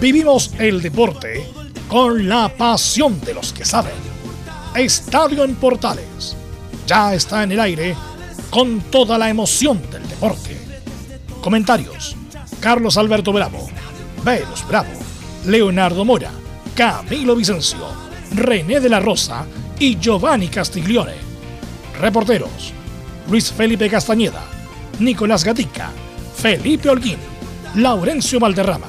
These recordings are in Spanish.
Vivimos el deporte con la pasión de los que saben. Estadio en Portales ya está en el aire con toda la emoción del deporte. Comentarios: Carlos Alberto Bravo, Velos Bravo, Leonardo Mora, Camilo Vicencio, René de la Rosa y Giovanni Castiglione. Reporteros: Luis Felipe Castañeda, Nicolás Gatica, Felipe Holguín, Laurencio Valderrama,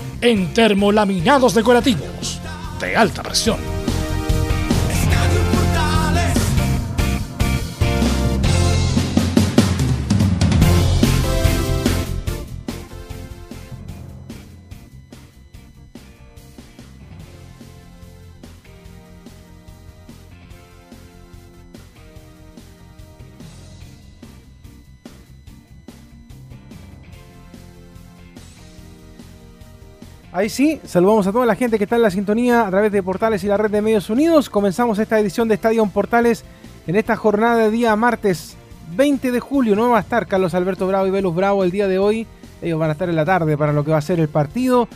en termolaminados decorativos de alta presión. Ahí sí, saludamos a toda la gente que está en la sintonía a través de Portales y la red de Medios Unidos. Comenzamos esta edición de Estadio Portales en esta jornada de día martes 20 de julio. No va a estar Carlos Alberto Bravo y Velus Bravo el día de hoy. Ellos van a estar en la tarde para lo que va a ser el partido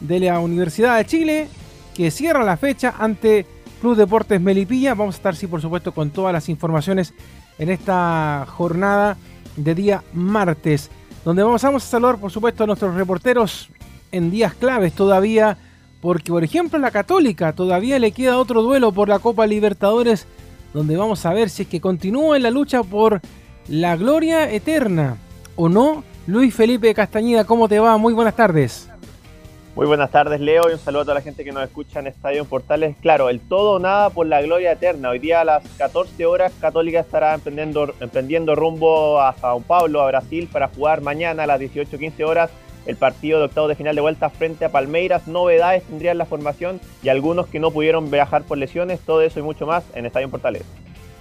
de la Universidad de Chile, que cierra la fecha ante Club Deportes Melipilla. Vamos a estar, sí, por supuesto, con todas las informaciones en esta jornada de día martes, donde vamos, vamos a saludar, por supuesto, a nuestros reporteros en días claves todavía, porque por ejemplo la Católica todavía le queda otro duelo por la Copa Libertadores, donde vamos a ver si es que continúa en la lucha por la gloria eterna o no. Luis Felipe Castañeda, ¿cómo te va? Muy buenas tardes. Muy buenas tardes, Leo, y un saludo a toda la gente que nos escucha en Estadio Portales. Claro, el todo o nada por la gloria eterna. Hoy día a las 14 horas, Católica estará emprendiendo, emprendiendo rumbo a Sao Paulo, a Brasil, para jugar mañana a las 18-15 horas el partido de octavo de final de vuelta frente a Palmeiras. Novedades tendrían la formación y algunos que no pudieron viajar por lesiones. Todo eso y mucho más en Estadio Portales.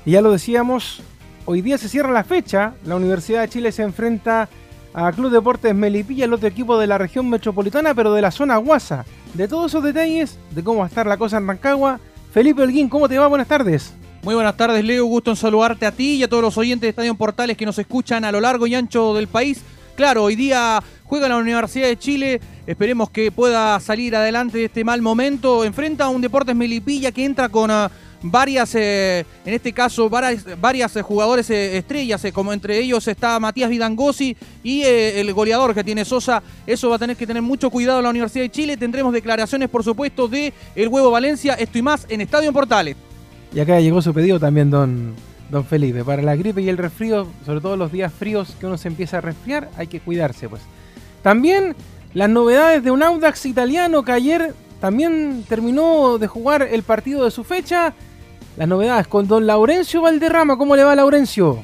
Y ya lo decíamos, hoy día se cierra la fecha. La Universidad de Chile se enfrenta a Club Deportes Melipilla, el otro equipo de la región metropolitana, pero de la zona Guasa. De todos esos detalles, de cómo va a estar la cosa en Rancagua, Felipe Holguín, ¿cómo te va? Buenas tardes. Muy buenas tardes, Leo. Gusto en saludarte a ti y a todos los oyentes de Estadio Portales que nos escuchan a lo largo y ancho del país. Claro, hoy día juega la Universidad de Chile, esperemos que pueda salir adelante de este mal momento. Enfrenta a un Deportes Melipilla que entra con ah, varias, eh, en este caso, varias, eh, jugadores eh, estrellas, como entre ellos está Matías Vidangosi y el goleador que tiene Sosa. Eso va a tener que tener mucho cuidado en la Universidad de Chile. Tendremos declaraciones, por supuesto, de El Huevo Valencia. Esto y más en Estadio Portales. Y acá llegó su pedido también, don, Don Felipe, para la gripe y el resfrío, sobre todo los días fríos que uno se empieza a resfriar, hay que cuidarse, pues. También las novedades de un Audax italiano que ayer también terminó de jugar el partido de su fecha. Las novedades con don Laurencio Valderrama. ¿Cómo le va, Laurencio?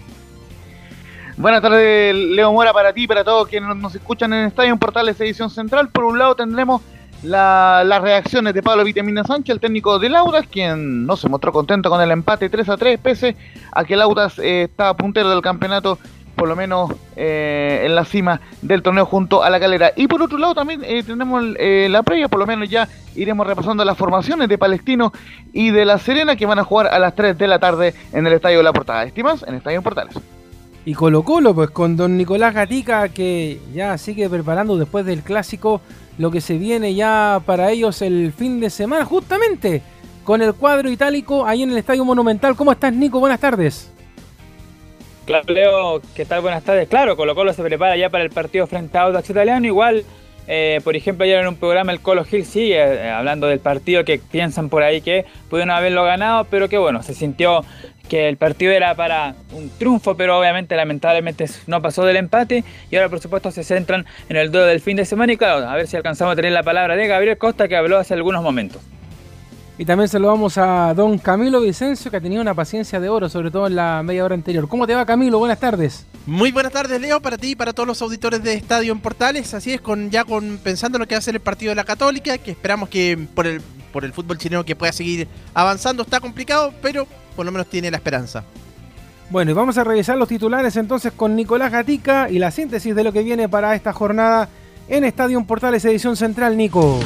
Buenas tardes, Leo Mora, para ti para todos quienes nos escuchan en Estadio Portales Edición Central. Por un lado tendremos las reacciones de Pablo Vitamina Sánchez, el técnico del Audas, quien no se mostró contento con el empate 3 a 3, pese a que el Audas eh, está puntero del campeonato, por lo menos eh, en la cima del torneo junto a la calera. Y por otro lado también eh, tenemos la previa, por lo menos ya iremos repasando las formaciones de Palestino y de La Serena que van a jugar a las 3 de la tarde en el Estadio de la Portada. Estimas, en Estadio Portales. Y Colo Colo, pues con don Nicolás Gatica que ya sigue preparando después del clásico lo que se viene ya para ellos el fin de semana, justamente con el cuadro itálico ahí en el Estadio Monumental. ¿Cómo estás, Nico? Buenas tardes. Claro, Leo, ¿qué tal? Buenas tardes. Claro, Colo Colo se prepara ya para el partido frente a Audax Italiano. Igual, eh, por ejemplo, ayer en un programa el Colo Gil sigue eh, hablando del partido que piensan por ahí que pudieron haberlo ganado, pero que bueno, se sintió que el partido era para un triunfo, pero obviamente lamentablemente no pasó del empate y ahora por supuesto se centran en el duelo del fin de semana y claro, a ver si alcanzamos a tener la palabra de Gabriel Costa que habló hace algunos momentos. Y también saludamos a don Camilo Vicencio, que ha tenido una paciencia de oro, sobre todo en la media hora anterior. ¿Cómo te va, Camilo? Buenas tardes. Muy buenas tardes, Leo, para ti y para todos los auditores de Estadio en Portales. Así es, con ya con pensando en lo que va a ser el partido de la Católica, que esperamos que por el, por el fútbol chileno que pueda seguir avanzando está complicado, pero por lo menos tiene la esperanza. Bueno, y vamos a revisar los titulares entonces con Nicolás Gatica y la síntesis de lo que viene para esta jornada en Estadio Portales Edición Central, Nico.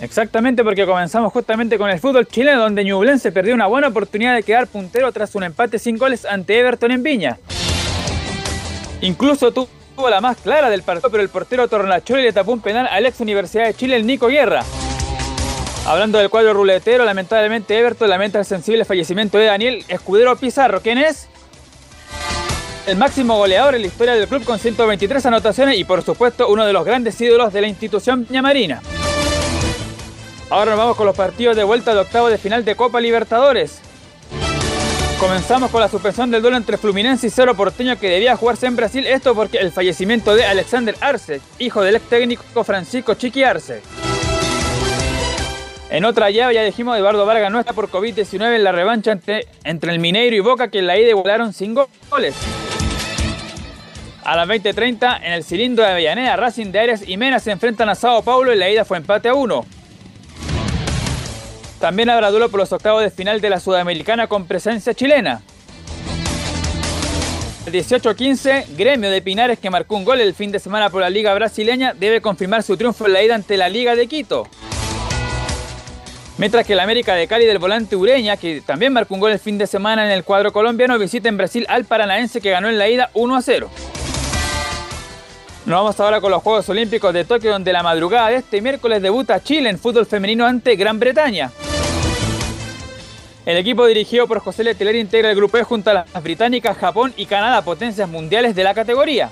Exactamente, porque comenzamos justamente con el fútbol chileno, donde Ñublense perdió una buena oportunidad de quedar puntero tras un empate sin goles ante Everton en Viña. Incluso tuvo la más clara del partido, pero el portero Tornacholi le tapó un penal al ex Universidad de Chile, el Nico Guerra. Hablando del cuadro ruletero, lamentablemente Everton lamenta el sensible fallecimiento de Daniel Escudero Pizarro. ¿Quién es? El máximo goleador en la historia del club con 123 anotaciones y por supuesto uno de los grandes ídolos de la institución ñamarina. Ahora nos vamos con los partidos de vuelta de octavo de final de Copa Libertadores. Comenzamos con la suspensión del duelo entre Fluminense y Cerro Porteño que debía jugarse en Brasil. Esto porque el fallecimiento de Alexander Arce, hijo del ex técnico Francisco Chiqui Arce. En otra llave ya dijimos Eduardo Vargas no está por COVID-19 en la revancha entre, entre, el Mineiro y Boca que en la ida igualaron sin goles. A las 20.30 en el cilindro de Avellaneda, Racing de Aires y Mena se enfrentan a Sao Paulo y la ida fue empate a 1. También habrá duelo por los octavos de final de la Sudamericana con presencia chilena. El 18-15, Gremio de Pinares, que marcó un gol el fin de semana por la Liga Brasileña, debe confirmar su triunfo en la ida ante la Liga de Quito. Mientras que el América de Cali del volante Ureña, que también marcó un gol el fin de semana en el cuadro colombiano, visita en Brasil al Paranaense que ganó en la ida 1 a 0. Nos vamos ahora con los Juegos Olímpicos de Tokio, donde la madrugada de este miércoles debuta Chile en fútbol femenino ante Gran Bretaña. El equipo dirigido por José Letelier integra el grupo E junto a las británicas, Japón y Canadá, potencias mundiales de la categoría.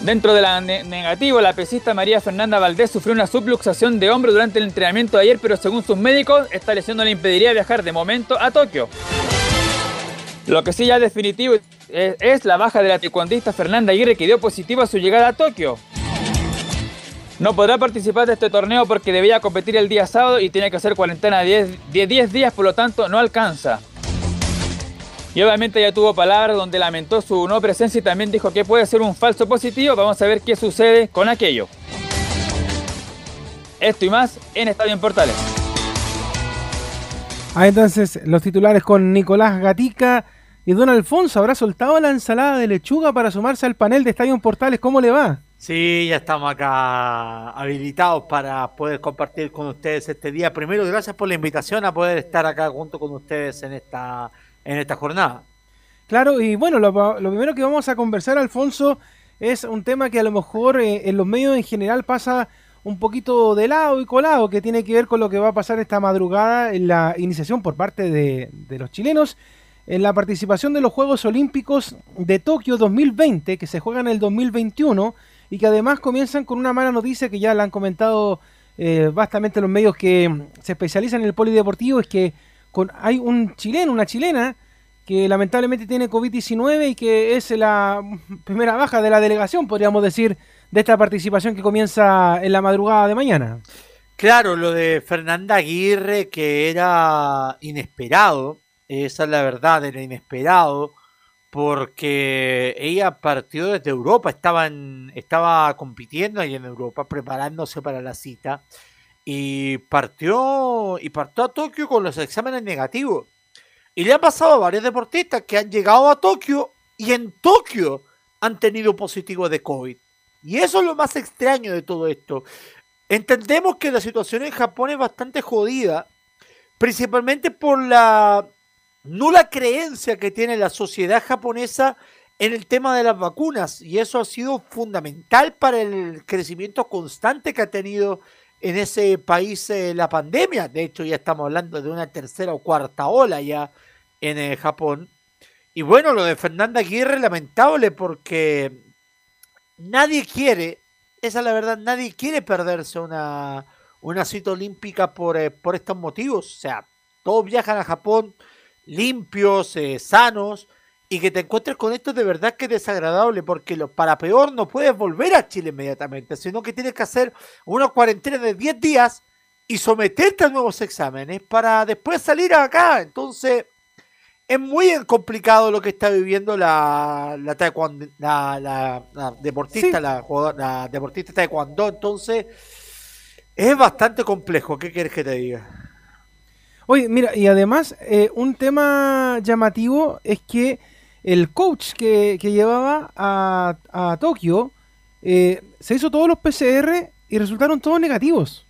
Dentro de la ne negativo, la pesista María Fernanda Valdés sufrió una subluxación de hombro durante el entrenamiento de ayer, pero según sus médicos, esta lesión no le impediría viajar de momento a Tokio. Lo que sí ya es definitivo es, la baja de la taekwondista Fernanda Aguirre que dio positivo a su llegada a Tokio. No podrá participar de este torneo porque debía competir el día sábado y tiene que hacer cuarentena de 10, 10 días, por lo tanto no alcanza. Y obviamente ya tuvo palabras donde lamentó su no presencia y también dijo que puede ser un falso positivo. Vamos a ver qué sucede con aquello. Esto y más en Estadio en Portales. Ah, entonces los titulares con Nicolás Gatica y don Alfonso. ¿Habrá soltado la ensalada de lechuga para sumarse al panel de Estadio en Portales? ¿Cómo le va? Sí, ya estamos acá habilitados para poder compartir con ustedes este día. Primero, gracias por la invitación a poder estar acá junto con ustedes en esta, en esta jornada. Claro, y bueno, lo, lo primero que vamos a conversar, Alfonso, es un tema que a lo mejor eh, en los medios en general pasa un poquito de lado y colado, que tiene que ver con lo que va a pasar esta madrugada en la iniciación por parte de, de los chilenos en la participación de los Juegos Olímpicos de Tokio 2020, que se juegan en el 2021 y que además comienzan con una mala noticia que ya la han comentado eh, bastante los medios que se especializan en el polideportivo, es que con, hay un chileno, una chilena, que lamentablemente tiene COVID-19 y que es la primera baja de la delegación, podríamos decir, de esta participación que comienza en la madrugada de mañana. Claro, lo de Fernanda Aguirre, que era inesperado, esa es la verdad, era inesperado porque ella partió desde Europa, estaba, estaba compitiendo ahí en Europa, preparándose para la cita, y partió, y partió a Tokio con los exámenes negativos. Y le ha pasado a varios deportistas que han llegado a Tokio y en Tokio han tenido positivo de COVID. Y eso es lo más extraño de todo esto. Entendemos que la situación en Japón es bastante jodida, principalmente por la nula creencia que tiene la sociedad japonesa en el tema de las vacunas y eso ha sido fundamental para el crecimiento constante que ha tenido en ese país eh, la pandemia. De hecho, ya estamos hablando de una tercera o cuarta ola ya en eh, Japón. Y bueno, lo de Fernanda Aguirre lamentable porque nadie quiere, esa es la verdad, nadie quiere perderse una, una cita olímpica por, eh, por estos motivos. O sea, todos viajan a Japón limpios, eh, sanos, y que te encuentres con esto de verdad que es desagradable, porque lo, para peor no puedes volver a Chile inmediatamente, sino que tienes que hacer una cuarentena de 10 días y someterte a nuevos exámenes para después salir acá. Entonces, es muy complicado lo que está viviendo la, la, taekwondo, la, la, la deportista, Sí. la, jugadora- la deportista taekwondo. Entonces, es bastante complejo. ¿Qué quieres que te diga? Oye, mira, y además, eh, un tema llamativo es que el coach que, que llevaba a, a Tokio eh, se hizo todos los PCR y resultaron todos negativos.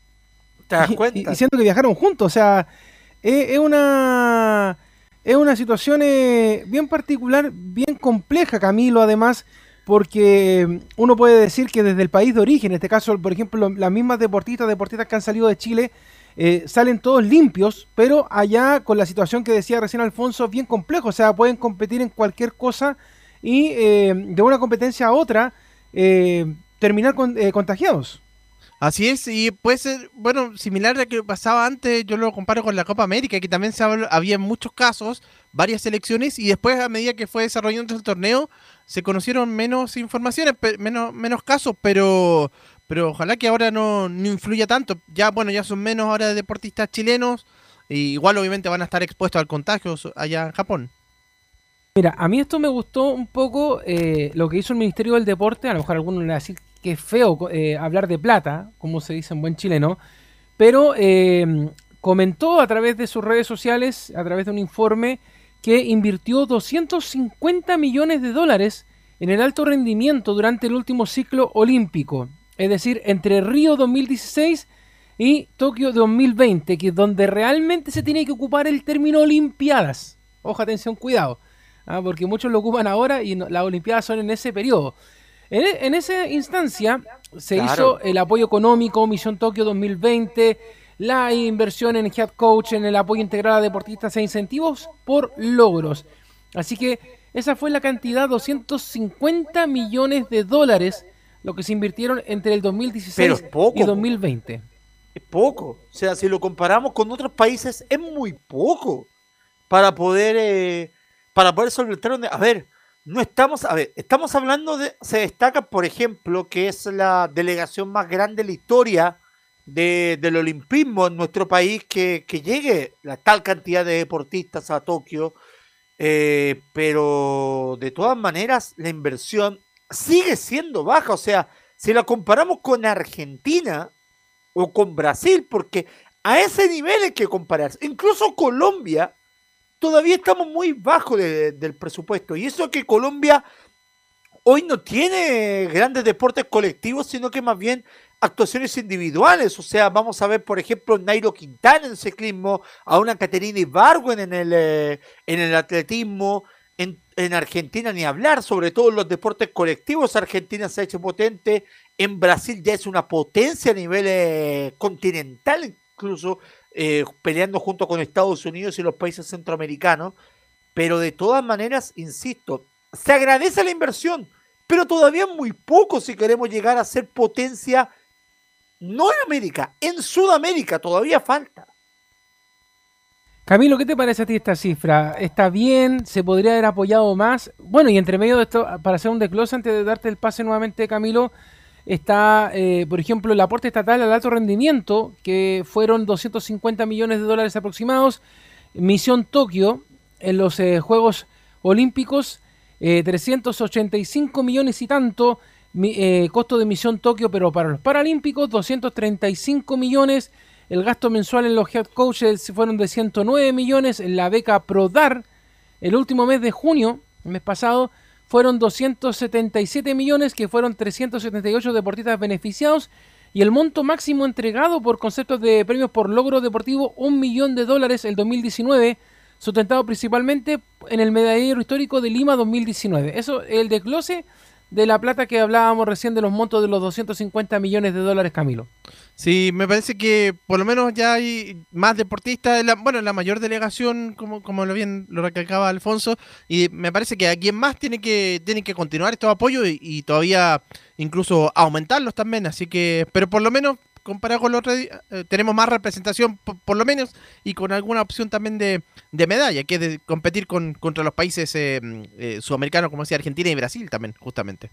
¿Te das Y- cuenta? Y, y siento que viajaron juntos. O sea, es, es una. Es una situación eh, bien particular, bien compleja, Camilo, además, porque uno puede decir que desde el país de origen, en este caso, por ejemplo, las mismas deportistas, deportistas que han salido de Chile, eh, salen todos limpios, pero allá con la situación que decía recién Alfonso, bien complejo, o sea, pueden competir en cualquier cosa y eh, de una competencia a otra eh, terminar con- contagiados. Así es, y puede ser, bueno, similar a lo que pasaba antes, yo lo comparo con la Copa América, que también había muchos casos, varias selecciones, y después a medida que fue desarrollando el torneo, se conocieron menos informaciones, menos, menos casos, pero, pero ojalá que ahora no, no influya tanto. Ya, bueno, ya son menos ahora deportistas chilenos, y igual obviamente van a estar expuestos al contagio allá en Japón. Mira, a mí esto me gustó un poco eh, lo que hizo el Ministerio del Deporte. A lo mejor algunos le decir que es feo eh, hablar de plata, como se dice en buen chileno, pero eh, comentó a través de sus redes sociales, a través de un informe, que invirtió 250 millones de dólares en el alto rendimiento durante el último ciclo olímpico. Es decir, entre Río 2016 y Tokio 2020, que es donde realmente se tiene que ocupar el término Olimpiadas. Ojo, atención, cuidado. ¿ah? porque muchos lo ocupan ahora y no- las Olimpiadas son en ese periodo. En, e- en esa instancia se Claro. hizo el apoyo económico, Misión Tokio 2020, la inversión en head coach, en el apoyo integral a deportistas e incentivos por logros. Así que esa fue la cantidad, 250 millones de dólares, lo que se invirtieron entre el 2016 Pero es poco, y po. 2020. Es poco. O sea, si lo comparamos con otros países, es muy poco para poder eh, para poder solventar. A ver, no estamos... A ver, estamos hablando de... Se destaca, por ejemplo, que es la delegación más grande de la historia de- del olimpismo en nuestro país que, que llegue la tal cantidad de deportistas a Tokio. eh, pero de todas maneras, la inversión sigue siendo baja. O sea, si la comparamos con Argentina, o con Brasil, porque a ese nivel hay que compararse. Incluso Colombia, todavía estamos muy bajo de- del presupuesto. Y eso que Colombia hoy no tiene grandes deportes colectivos, sino que más bien actuaciones individuales. O sea, vamos a ver, por ejemplo, Nairo Quintana en ciclismo, a una Caterina Ibargüen en el, eh, en el atletismo. En, en Argentina ni hablar, sobre todo en los deportes colectivos. Argentina se ha hecho potente. En Brasil ya es una potencia a nivel eh, continental, incluso eh, peleando junto con Estados Unidos y los países centroamericanos. Pero de todas maneras, insisto, se agradece la inversión, pero todavía muy poco si queremos llegar a ser potencia, no en América, en Sudamérica todavía falta. Camilo, ¿qué te parece a ti esta cifra? ¿Está bien? ¿Se podría haber apoyado más? Bueno, y entre medio de esto, para hacer un desglose antes de darte el pase nuevamente, Camilo, está, eh, por ejemplo, el aporte estatal al alto rendimiento, que fueron 250 millones de dólares aproximados. Misión Tokio, en los eh, Juegos Olímpicos, eh, 385 millones y tanto. Mi- eh, costo de Misión Tokio, pero para los Paralímpicos, 235 millones. El gasto mensual en los head coaches fueron de 109 millones. En la beca ProDar, el último mes de junio, el mes pasado, fueron 277 millones, que fueron 378 deportistas beneficiados. Y el monto máximo entregado por conceptos de premios por logro deportivo, un millón de dólares el 2019, sustentado principalmente en el medallero histórico de Lima 2019. Eso, el desglose de la plata que hablábamos recién de los montos de los 250 millones de dólares, Camilo. Sí, me parece que por lo menos ya hay más deportistas, la- bueno, la mayor delegación, como, como lo bien lo recalcaba Alfonso, y me parece que a quien más tiene que, tiene que continuar estos apoyos y, todavía incluso aumentarlos también, así que, pero por lo menos comparado con los otros. eh, tenemos más representación, por, lo menos, y con alguna opción también de, de medalla, que es de competir con, contra los países eh, eh, sudamericanos, como decía Argentina y Brasil también, justamente.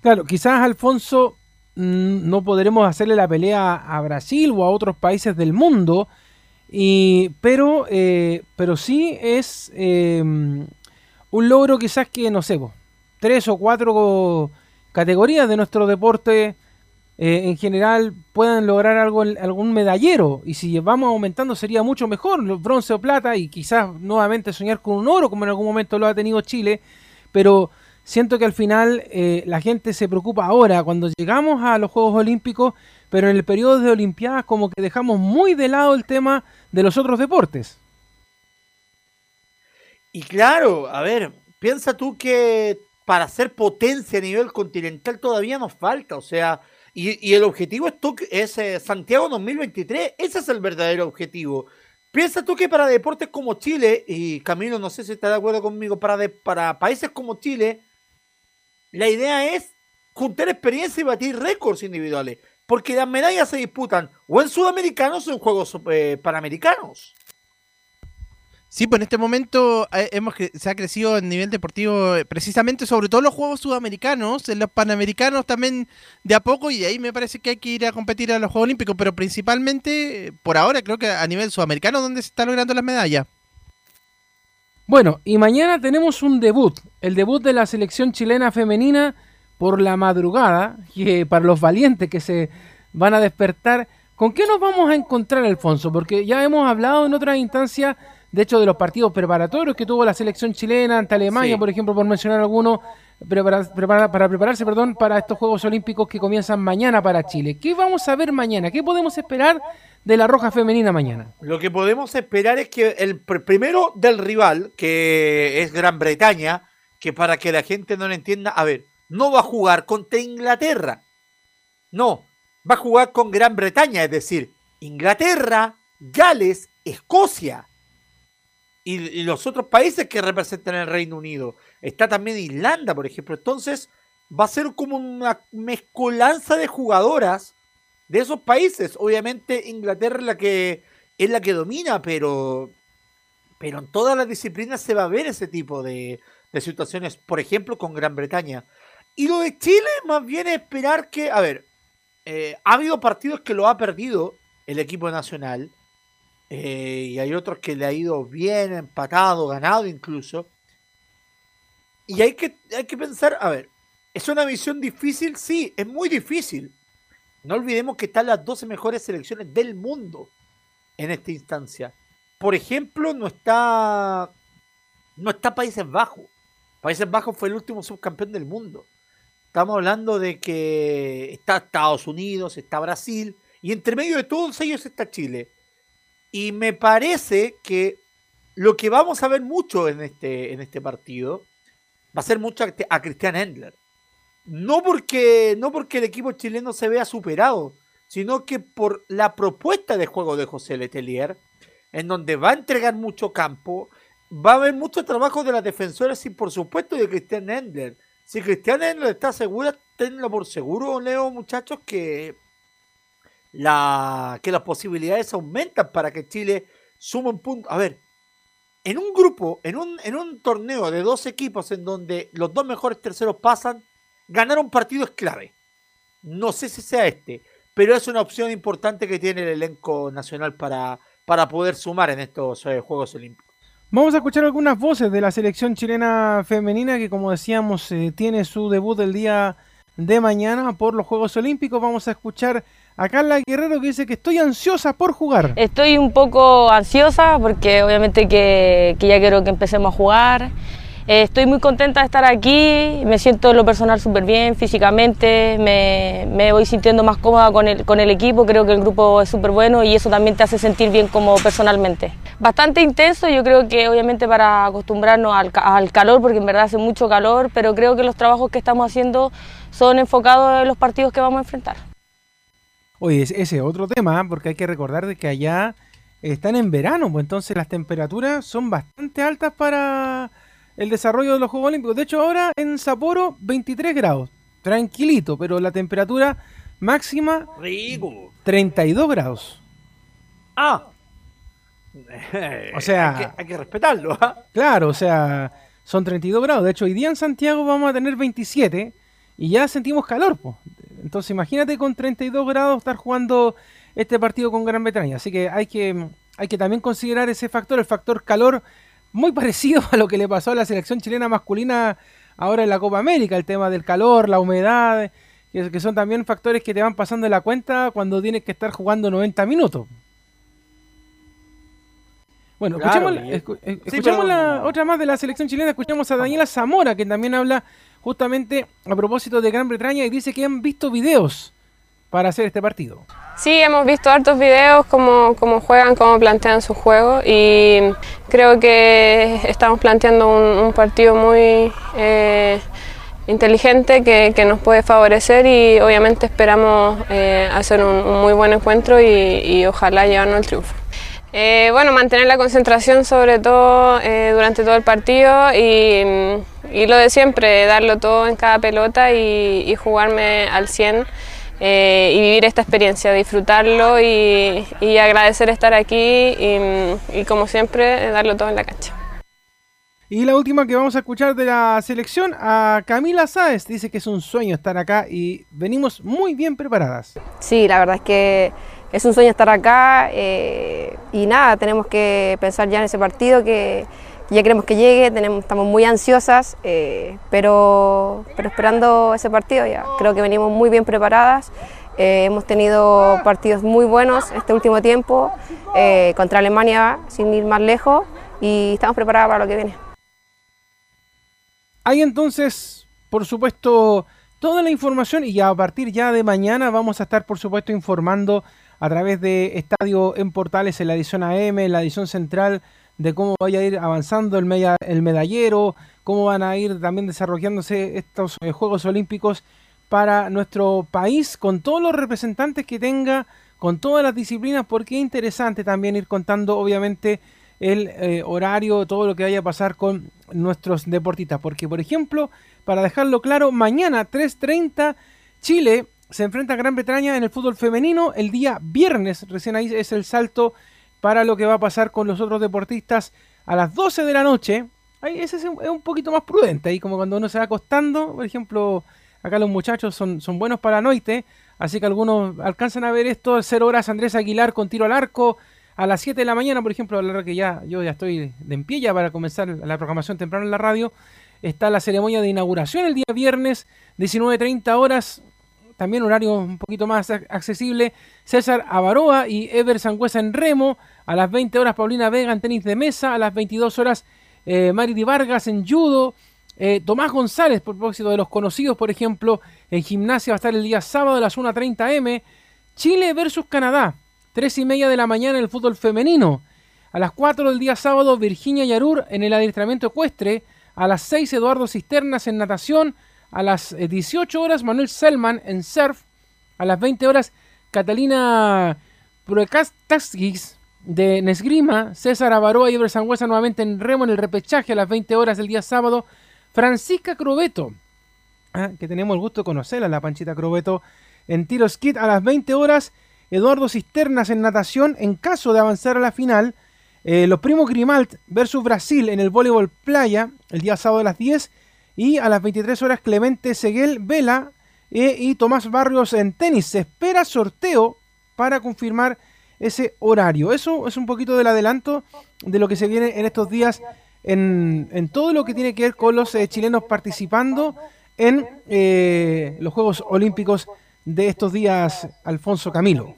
Claro, quizás Alfonso no podremos hacerle la pelea a Brasil o a otros países del mundo, y, pero, eh, pero sí es eh, un logro quizás que, no sé, tres o cuatro categorías de nuestro deporte eh, en general puedan lograr algo, algún medallero, y si vamos aumentando sería mucho mejor, bronce o plata, y quizás nuevamente soñar con un oro, como en algún momento lo ha tenido Chile, pero siento que al final eh, la gente se preocupa ahora cuando llegamos a los Juegos Olímpicos, pero en el periodo de Olimpiadas como que dejamos muy de lado el tema de los otros deportes. Y claro, a ver, piensa tú que para ser potencia a nivel continental todavía nos falta, o sea, y, el objetivo es, es eh, Santiago 2023, ese es el verdadero objetivo. Piensa tú que para deportes como Chile, y Camilo, no sé si está de acuerdo conmigo, para, de- para países como Chile, la idea es juntar experiencia y batir récords individuales, porque las medallas se disputan o en sudamericanos o en Juegos eh, Panamericanos. Sí, pues en este momento eh, hemos se ha crecido en nivel deportivo eh, precisamente sobre todo los Juegos Sudamericanos, en los Panamericanos también de a poco y ahí me parece que hay que ir a competir a los Juegos Olímpicos, pero principalmente por ahora creo que a nivel sudamericano donde se están logrando las medallas. Bueno, y mañana tenemos un debut, el debut de la selección chilena femenina por la madrugada, que para los valientes que se van a despertar, ¿con qué nos vamos a encontrar, Alfonso? Porque ya hemos hablado en otras instancias, de hecho, de los partidos preparatorios que tuvo la selección chilena ante Alemania, Sí. por ejemplo, por mencionar algunos, para prepararse perdón, para estos Juegos Olímpicos que comienzan mañana para Chile. ¿Qué vamos a ver mañana? ¿Qué podemos esperar de la Roja Femenina mañana? Lo que podemos esperar es que el pr- primero del rival, que es Gran Bretaña, que para que la gente no lo entienda, a ver, no va a jugar contra Inglaterra. No, va a jugar con Gran Bretaña, es decir, Inglaterra, Gales, Escocia. Y, los otros países que representan el Reino Unido. Está también Irlanda, por ejemplo. Entonces, va a ser como una mezcolanza de jugadoras de esos países. Obviamente Inglaterra es la que es la que domina, pero pero en todas las disciplinas se va a ver ese tipo de, de situaciones, por ejemplo, con Gran Bretaña. Y lo de Chile, más bien es esperar que, a ver, eh, ha habido partidos que lo ha perdido el equipo nacional, eh, y hay otros que le ha ido bien, empatado, ganado incluso. Y hay que, hay que pensar, a ver, ¿es una visión difícil? Sí, es muy difícil. No olvidemos que están las 12 mejores selecciones del mundo en esta instancia. Por ejemplo, no está no está Países Bajos. Países Bajos fue el último subcampeón del mundo. Estamos hablando de que está Estados Unidos, está Brasil, y entre medio de todos ellos está Chile. Y me parece que lo que vamos a ver mucho en este, en este partido va a ser mucho a, a Christian Endler. No porque, no porque el equipo chileno se vea superado, sino que por la propuesta de juego de José Letelier, en donde va a entregar mucho campo, va a haber mucho trabajo de las defensoras y por supuesto de Cristian Endler. Si Cristian Endler está segura, tenlo por seguro, Leo, muchachos, que, la, que las posibilidades aumentan para que Chile sume un punto. A ver, en un grupo, en un, en un torneo de dos equipos en donde los dos mejores terceros pasan, ganar un partido es clave. No sé si sea este, pero es una opción importante que tiene el elenco nacional para, para poder sumar en estos eh, Juegos Olímpicos. Vamos a escuchar algunas voces de la selección chilena femenina que, como decíamos, eh, tiene su debut el día de mañana por los Juegos Olímpicos. Vamos a escuchar a Carla Guerrero que dice que estoy ansiosa por jugar. Estoy un poco ansiosa porque obviamente que, que ya quiero que empecemos a jugar. Eh, estoy muy contenta de estar aquí, me siento en lo personal súper bien físicamente, me, me voy sintiendo más cómoda con el, con el equipo, creo que el grupo es súper bueno y eso también te hace sentir bien como personalmente. Bastante intenso, yo creo que obviamente para acostumbrarnos al, al calor, porque en verdad hace mucho calor, pero creo que los trabajos que estamos haciendo son enfocados en los partidos que vamos a enfrentar. Oye, ese ese es otro tema, ¿eh? porque hay que recordar de que allá están en verano, pues entonces las temperaturas son bastante altas para el desarrollo de los Juegos Olímpicos. De hecho, ahora en Sapporo 23 grados, tranquilito, pero la temperatura máxima Rico. 32 grados. Ah. O sea- hay que, hay que respetarlo. ¿ah? Claro, o sea, son 32 grados. De hecho, hoy día en Santiago vamos a tener 27 y ya sentimos calor. po. Entonces, imagínate con 32 grados estar jugando este partido con Gran Bretaña. Así que hay que, hay que también considerar ese factor, el factor calor, muy parecido a lo que le pasó a la selección chilena masculina ahora en la Copa América. El tema del calor, la humedad, que, son también factores que te van pasando en la cuenta cuando tienes que estar jugando 90 minutos. Bueno, Claro, escuchemos, escu- eh, Sí, escuchemos pero- la otra más de la selección chilena. Escuchamos a Daniela Zamora, que también habla justamente a propósito de Gran Bretaña y dice que han visto videos para hacer este partido. Sí, hemos visto hartos videos, cómo, cómo juegan, cómo plantean su juego y creo que estamos planteando un, partido muy eh, inteligente que, nos puede favorecer y obviamente esperamos eh, hacer un, un muy buen encuentro y, y ojalá llevarnos el triunfo. Eh, bueno, mantener la concentración sobre todo eh, durante todo el partido y, y lo de siempre, darlo todo en cada pelota y, y jugarme al 100 eh, y vivir esta experiencia, disfrutarlo y, y agradecer estar aquí y, y como siempre darlo todo en la cancha. Y la última que vamos a escuchar de la selección, a Camila Sáez, dice que es un sueño estar acá y venimos muy bien preparadas. Sí, la verdad es que es un sueño estar acá eh, y nada, tenemos que pensar ya en ese partido que, ya queremos que llegue, tenemos, estamos muy ansiosas, eh, pero, pero esperando ese partido ya. Creo que venimos muy bien preparadas, eh, hemos tenido partidos muy buenos este último tiempo contra Alemania sin ir más lejos y estamos preparadas para lo que viene. Hay entonces, por supuesto, toda la información y a partir ya de mañana vamos a estar, por supuesto, informando a través de Estadio en Portales en la edición AM, en la edición central, de cómo vaya a ir avanzando el, meda- el medallero, cómo van a ir también desarrollándose estos eh, Juegos Olímpicos para nuestro país, con todos los representantes que tenga, con todas las disciplinas, porque es interesante también ir contando, obviamente, el eh, horario, todo lo que vaya a pasar con nuestros deportistas. Porque, por ejemplo, para dejarlo claro, mañana 3.30 Chile se enfrenta a Gran Bretaña en el fútbol femenino. El día viernes, recién ahí es el salto para lo que va a pasar con los otros deportistas a las 12 de la noche. Ahí ese es un, poquito más prudente, ahí como cuando uno se va acostando, por ejemplo, acá los muchachos son, son buenos para la noche, así que algunos alcanzan a ver esto, 0 horas Andrés Aguilar con tiro al arco, a las 7 de la mañana, por ejemplo, a la hora que ya yo ya estoy de en pie ya para comenzar la programación temprano en la radio, está la ceremonia de inauguración el día viernes, 19.30 horas, también horario un poquito más ac- accesible, César Avaroa y Ever Sangüesa en remo, a las 20 horas Paulina Vega en tenis de mesa, a las 22 horas eh, Marity Vargas en judo, eh, Tomás González, por propósito de los conocidos, por ejemplo, en gimnasia va a estar el día sábado a las 1.30 m, Chile versus Canadá, 3 y media de la mañana en el fútbol femenino, a las 4 del día sábado Virginia Yarur en el adiestramiento ecuestre, a las 6 Eduardo Cisternas en natación, a las eh, 18 horas Manuel Selman en surf, a las 20 horas Catalina Procastaskis de Nesgrima, César Avaroa y Ever nuevamente en remo en el repechaje. A las 20 horas del día sábado, Francisca Crobeto, ah, que tenemos el gusto de conocerla, la Panchita Crobeto, en tiro skid a las 20 horas, Eduardo Cisternas en natación en caso de avanzar a la final, eh, los primos Grimalt versus Brasil en el voleibol playa el día sábado a las 10 y a las 23 horas Clemente Seguel Vela eh, y Tomás Barrios en tenis. Se espera sorteo para confirmar ese horario. Eso es un poquito del adelanto de lo que se viene en estos días en, en todo lo que tiene que ver con los eh, chilenos participando en eh, los Juegos Olímpicos de estos días, Alfonso Camilo.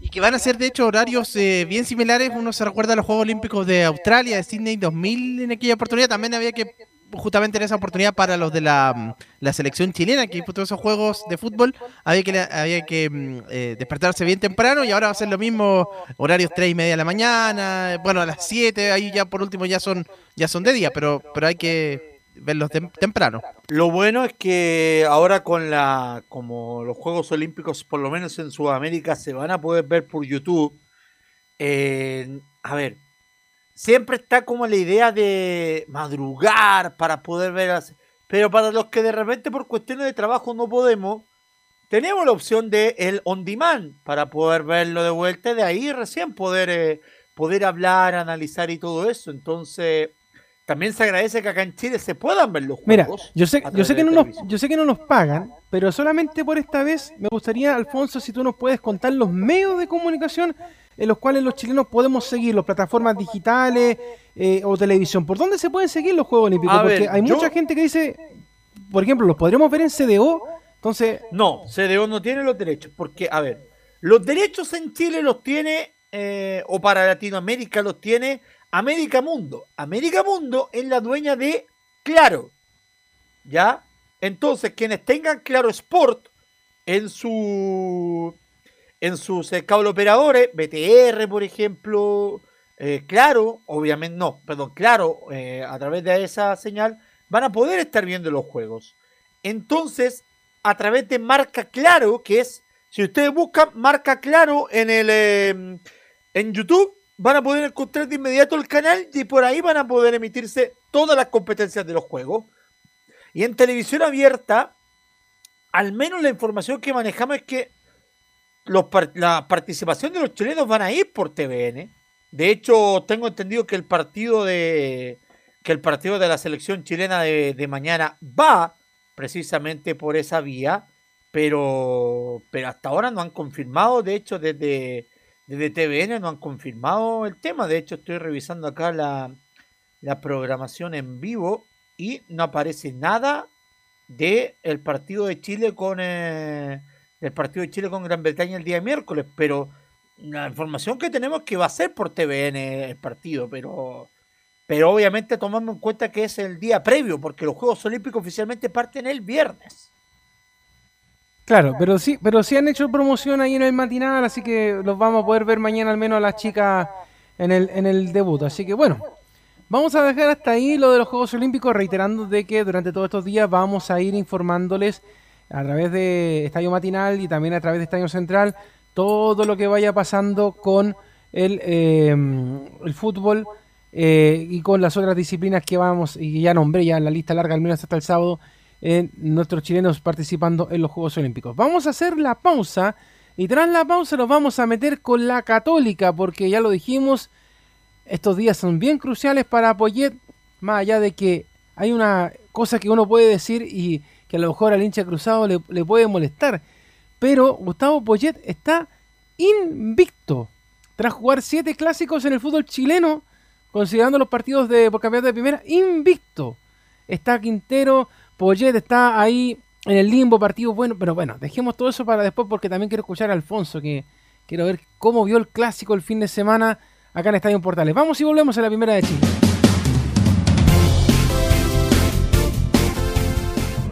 Y que van a ser de hecho horarios bien similares. Uno se recuerda a los Juegos Olímpicos de Australia, de Sydney 2000 en aquella oportunidad. También había que justamente en esa oportunidad para los de la, mm, la selección chilena que disputó esos juegos de fútbol, había que, había que mm, eh, despertarse bien temprano y ahora va a ser lo mismo, horarios 3 y media de la mañana, bueno, a las 7, ahí ya por último ya son, ya son de día, pero, pero hay que verlos tem- temprano. Lo bueno es que ahora con la como los Juegos Olímpicos, por lo menos en Sudamérica, se van a poder ver por YouTube. eh, a ver, siempre está como la idea de madrugar para poder ver, las- pero para los que de repente por cuestiones de trabajo no podemos, tenemos la opción de el on demand para poder verlo de vuelta y de ahí recién poder, eh, poder hablar, analizar y todo eso. Entonces, también se agradece que acá en Chile se puedan ver los Mira, juegos. yo sé, yo sé que no nos, yo sé que no nos pagan, pero solamente por esta vez me gustaría, Alfonso, si tú nos puedes contar los medios de comunicación en los cuales los chilenos podemos seguir, las plataformas digitales eh, o televisión. ¿Por dónde se pueden seguir los Juegos Olímpicos? A Porque ver, hay yo- mucha gente que dice, por ejemplo, los podremos ver en CDO, entonces No, CDO no tiene los derechos, porque, a ver, los derechos en Chile los tiene, eh, o para Latinoamérica los tiene América Mundo. América Mundo es la dueña de Claro, ¿ya? Entonces, quienes tengan Claro Sport en su en sus eh, operadores, BTR, por ejemplo, eh, Claro, obviamente no, perdón, Claro, eh, a través de esa señal, van a poder estar viendo los juegos. Entonces, a través de Marca Claro, que es, si ustedes buscan Marca Claro en el eh, en YouTube, van a poder encontrar de inmediato el canal y por ahí van a poder emitirse todas las competencias de los juegos. Y en televisión abierta, al menos la información que manejamos es que la participación de los chilenos van a ir por TVN. De hecho, tengo entendido que el partido de que el partido de la selección chilena de, de mañana va precisamente por esa vía, pero, pero hasta ahora no han confirmado, de hecho, desde, desde TVN no han confirmado el tema. De hecho, estoy revisando acá la, la programación en vivo y no aparece nada de el partido de Chile con eh, el partido de Chile con Gran Bretaña el día miércoles, pero la información que tenemos es que va a ser por TVN el partido, pero pero obviamente tomando en cuenta que es el día previo, porque los Juegos Olímpicos oficialmente parten el viernes. Claro, pero sí, pero sí han hecho promoción ahí en el matinal, así que los vamos a poder ver mañana al menos a las chicas en el, en el debut. Así que bueno, vamos a dejar hasta ahí lo de los Juegos Olímpicos, reiterando de que durante todos estos días vamos a ir informándoles a través de Estadio Matinal y también a través de Estadio Central todo lo que vaya pasando con el, el fútbol eh, y con las otras disciplinas que vamos, y ya nombré ya en la lista larga, al menos hasta el sábado, en nuestros chilenos participando en los Juegos Olímpicos. Vamos a hacer la pausa y tras la pausa nos vamos a meter con la católica porque ya lo dijimos, estos días son bien cruciales para Poyet, más allá de que hay una cosa que uno puede decir y que a lo mejor al hincha cruzado le, puede molestar, pero Gustavo Poyet está invicto tras jugar siete clásicos en el fútbol chileno, considerando los partidos de por campeonato de primera, invicto. Está Quintero, Poyet está ahí en el limbo, partido bueno, pero bueno, dejemos todo eso para después porque también quiero escuchar a Alfonso, que quiero ver cómo vio el clásico el fin de semana acá en Estadio Portales. Vamos y volvemos a la primera de Chile.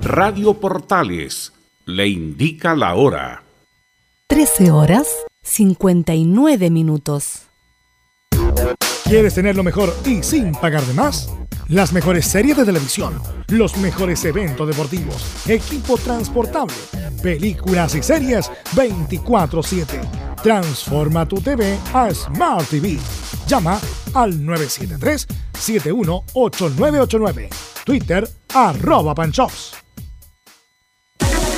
Radio Portales le indica la hora. 13 horas 59 minutos. ¿Quieres tener lo mejor y sin pagar de más? Las mejores series de televisión, los mejores eventos deportivos, equipo transportable, películas y series 24/7. Transforma tu TV a Smart TV. Llama al 973-718989. Twitter arroba panchops.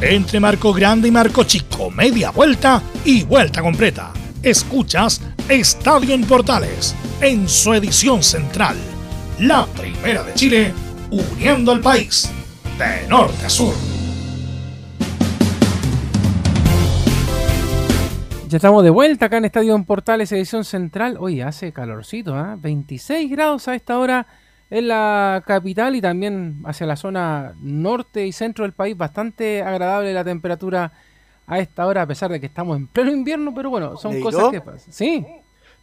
Entre Marco Grande y Marco Chico, media vuelta y vuelta completa. Escuchas Estadio en Portales en su edición central. La primera de Chile, uniendo al país de norte a sur. Ya estamos de vuelta acá en Estadio en Portales, edición central. Oye, hace calorcito, ¿ah? 26 grados a esta hora en la capital y también hacia la zona norte y centro del país. Bastante agradable la temperatura a esta hora, a pesar de que estamos en pleno invierno, pero bueno, son cosas que pasan. Sí.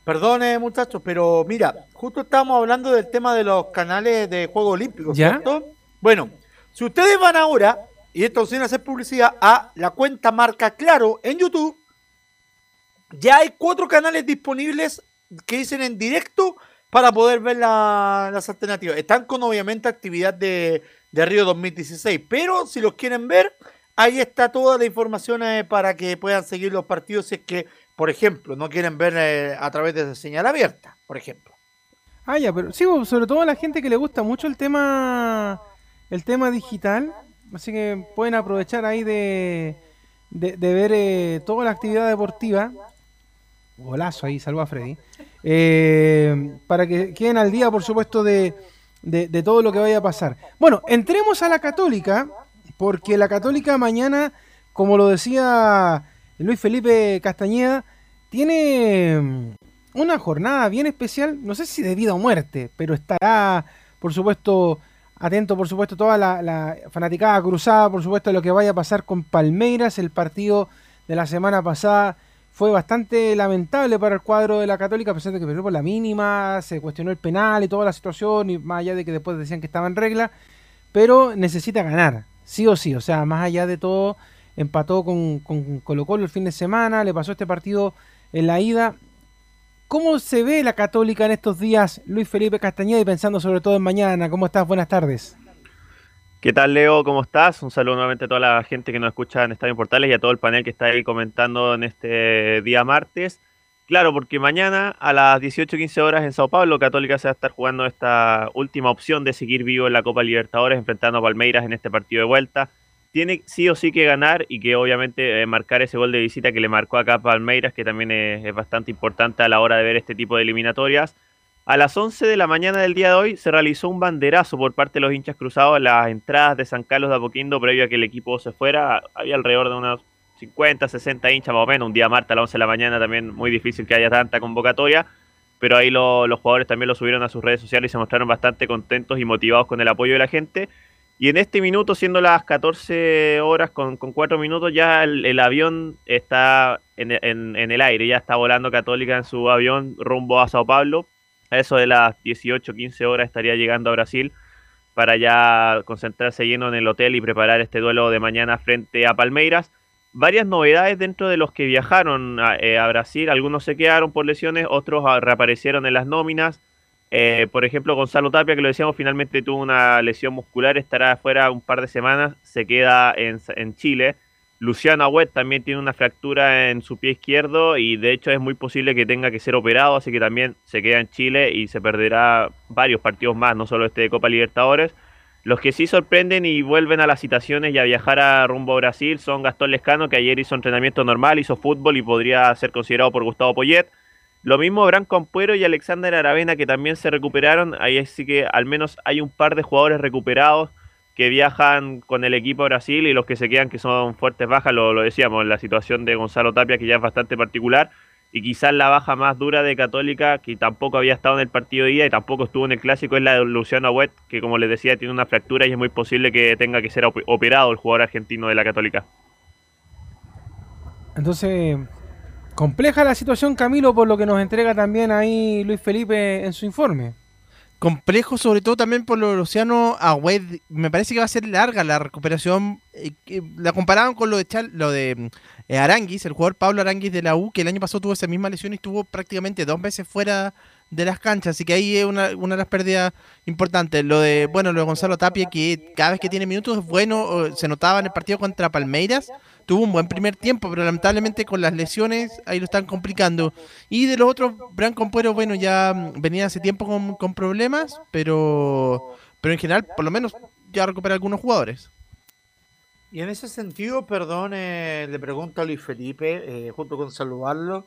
Perdone, muchachos, pero mira, justo estábamos hablando del tema de los canales de Juegos Olímpicos, ¿Ya? ¿cierto? Bueno, si ustedes van ahora, y esto sin hacer publicidad, a la cuenta Marca Claro en YouTube, ya hay cuatro canales disponibles que dicen en directo para poder ver la- las alternativas. Están con obviamente actividad de, de Río 2016, pero si los quieren ver, ahí está toda la información eh, para que puedan seguir los partidos si es que, por ejemplo, no quieren ver eh, a través de señal abierta, por ejemplo. Ah, ya, pero sí, sobre todo a la gente que le gusta mucho el tema el tema digital, así que pueden aprovechar ahí de, de, de ver eh, toda la actividad deportiva. Golazo ahí, salvo a Freddy. Eh, para que queden al día, por supuesto, de, de, todo lo que vaya a pasar. Bueno, entremos a la Católica, porque la Católica mañana, como lo decía Luis Felipe Castañeda, tiene mm, una jornada bien especial, no sé si de vida o muerte, pero estará, por supuesto, atento, por supuesto, toda la, la fanaticada cruzada, por supuesto, de lo que vaya a pasar con Palmeiras. El partido de la semana pasada fue bastante lamentable para el cuadro de la Católica, a pesar de que perdió por la mínima, se cuestionó el penal y toda la situación, y más allá de que después decían que estaba en regla, pero necesita ganar, sí o sí, o sea, más allá de todo, empató con, con Colo Colo el fin de semana, le pasó este partido en la ida. ¿Cómo se ve la Católica en estos días, Luis Felipe Castañeda, y pensando sobre todo en mañana? ¿Cómo estás? Buenas tardes. ¿Qué tal, Leo? ¿Cómo estás? Un saludo nuevamente a toda la gente que nos escucha en Estadio Portales y a todo el panel que está ahí comentando en este día martes. Claro, porque mañana a las 18.15 horas en Sao Paulo, Católica se va a estar jugando esta última opción de seguir vivo en la Copa Libertadores, enfrentando a Palmeiras en este partido de vuelta. Tiene sí o sí que ganar y que obviamente eh, marcar ese gol de visita que le marcó acá a Palmeiras, que también es, es bastante importante a la hora de ver este tipo de eliminatorias. A las 11 de la mañana del día de hoy se realizó un banderazo por parte de los hinchas cruzados a las entradas de San Carlos de Apoquindo previo a que el equipo se fuera. Había alrededor de unos 50, 60 hinchas más o menos. Un día martes a las 11 de la mañana también muy difícil que haya tanta convocatoria. Pero ahí lo- los jugadores también lo subieron a sus redes sociales y se mostraron bastante contentos y motivados con el apoyo de la gente. Y en este minuto, siendo las 14 horas con, con 4 minutos, ya el, avión está en el aire, ya está volando Católica en su avión rumbo a Sao Paulo. A eso de las 18, 15 horas estaría llegando a Brasil para ya concentrarse lleno en el hotel y preparar este duelo de mañana frente a Palmeiras. Varias novedades dentro de los que viajaron a, eh, a Brasil, algunos se quedaron por lesiones, otros reaparecieron en las nóminas. Eh, por ejemplo, Gonzalo Tapia, que lo decíamos, finalmente tuvo una lesión muscular, estará afuera un par de semanas, se queda en, en Chile. Luciano Agüet también tiene una fractura en su pie izquierdo y de hecho es muy posible que tenga que ser operado, así que también se queda en Chile y se perderá varios partidos más, no solo este de Copa Libertadores. Los que sí sorprenden y vuelven a las citaciones y a viajar a rumbo a Brasil son Gastón Lescano, que ayer hizo entrenamiento normal, hizo fútbol y podría ser considerado por Gustavo Poyet. Lo mismo Branco Ampuero y Alexander Aravena, que también se recuperaron. Ahí sí que al menos hay un par de jugadores recuperados que viajan con el equipo a Brasil y los que se quedan que son fuertes bajas, lo, lo decíamos, la situación de Gonzalo Tapia que ya es bastante particular y quizás la baja más dura de Católica que tampoco había estado en el partido de ida y tampoco estuvo en el clásico es la de Luciano Agüet que como les decía tiene una fractura y es muy posible que tenga que ser op- operado el jugador argentino de la Católica. Entonces, compleja la situación, Camilo, por lo que nos entrega también ahí Luis Felipe en su informe. Complejo, sobre todo también por lo de Luciano Agüed. Me parece que va a ser larga la recuperación. eh, la comparaban con lo de, Chal- lo de eh, Aranguis, el jugador Pablo Aranguis de la U, que el año pasado tuvo esa misma lesión y estuvo prácticamente dos meses fuera de las canchas. Así que ahí es una, una de las pérdidas importantes. Lo de, bueno, lo de Gonzalo Tapia, que cada vez que tiene minutos es bueno. Se notaba en el partido contra Palmeiras. Tuvo un buen primer tiempo, pero lamentablemente con las lesiones ahí lo están complicando. Y de los otros, Branco Compuero, bueno, ya mm, venía hace tiempo con, con problemas, pero, pero en general, por lo menos, ya recupera algunos jugadores. Y en ese sentido, perdón, eh, le pregunto a Luis Felipe, eh, junto con saludarlo,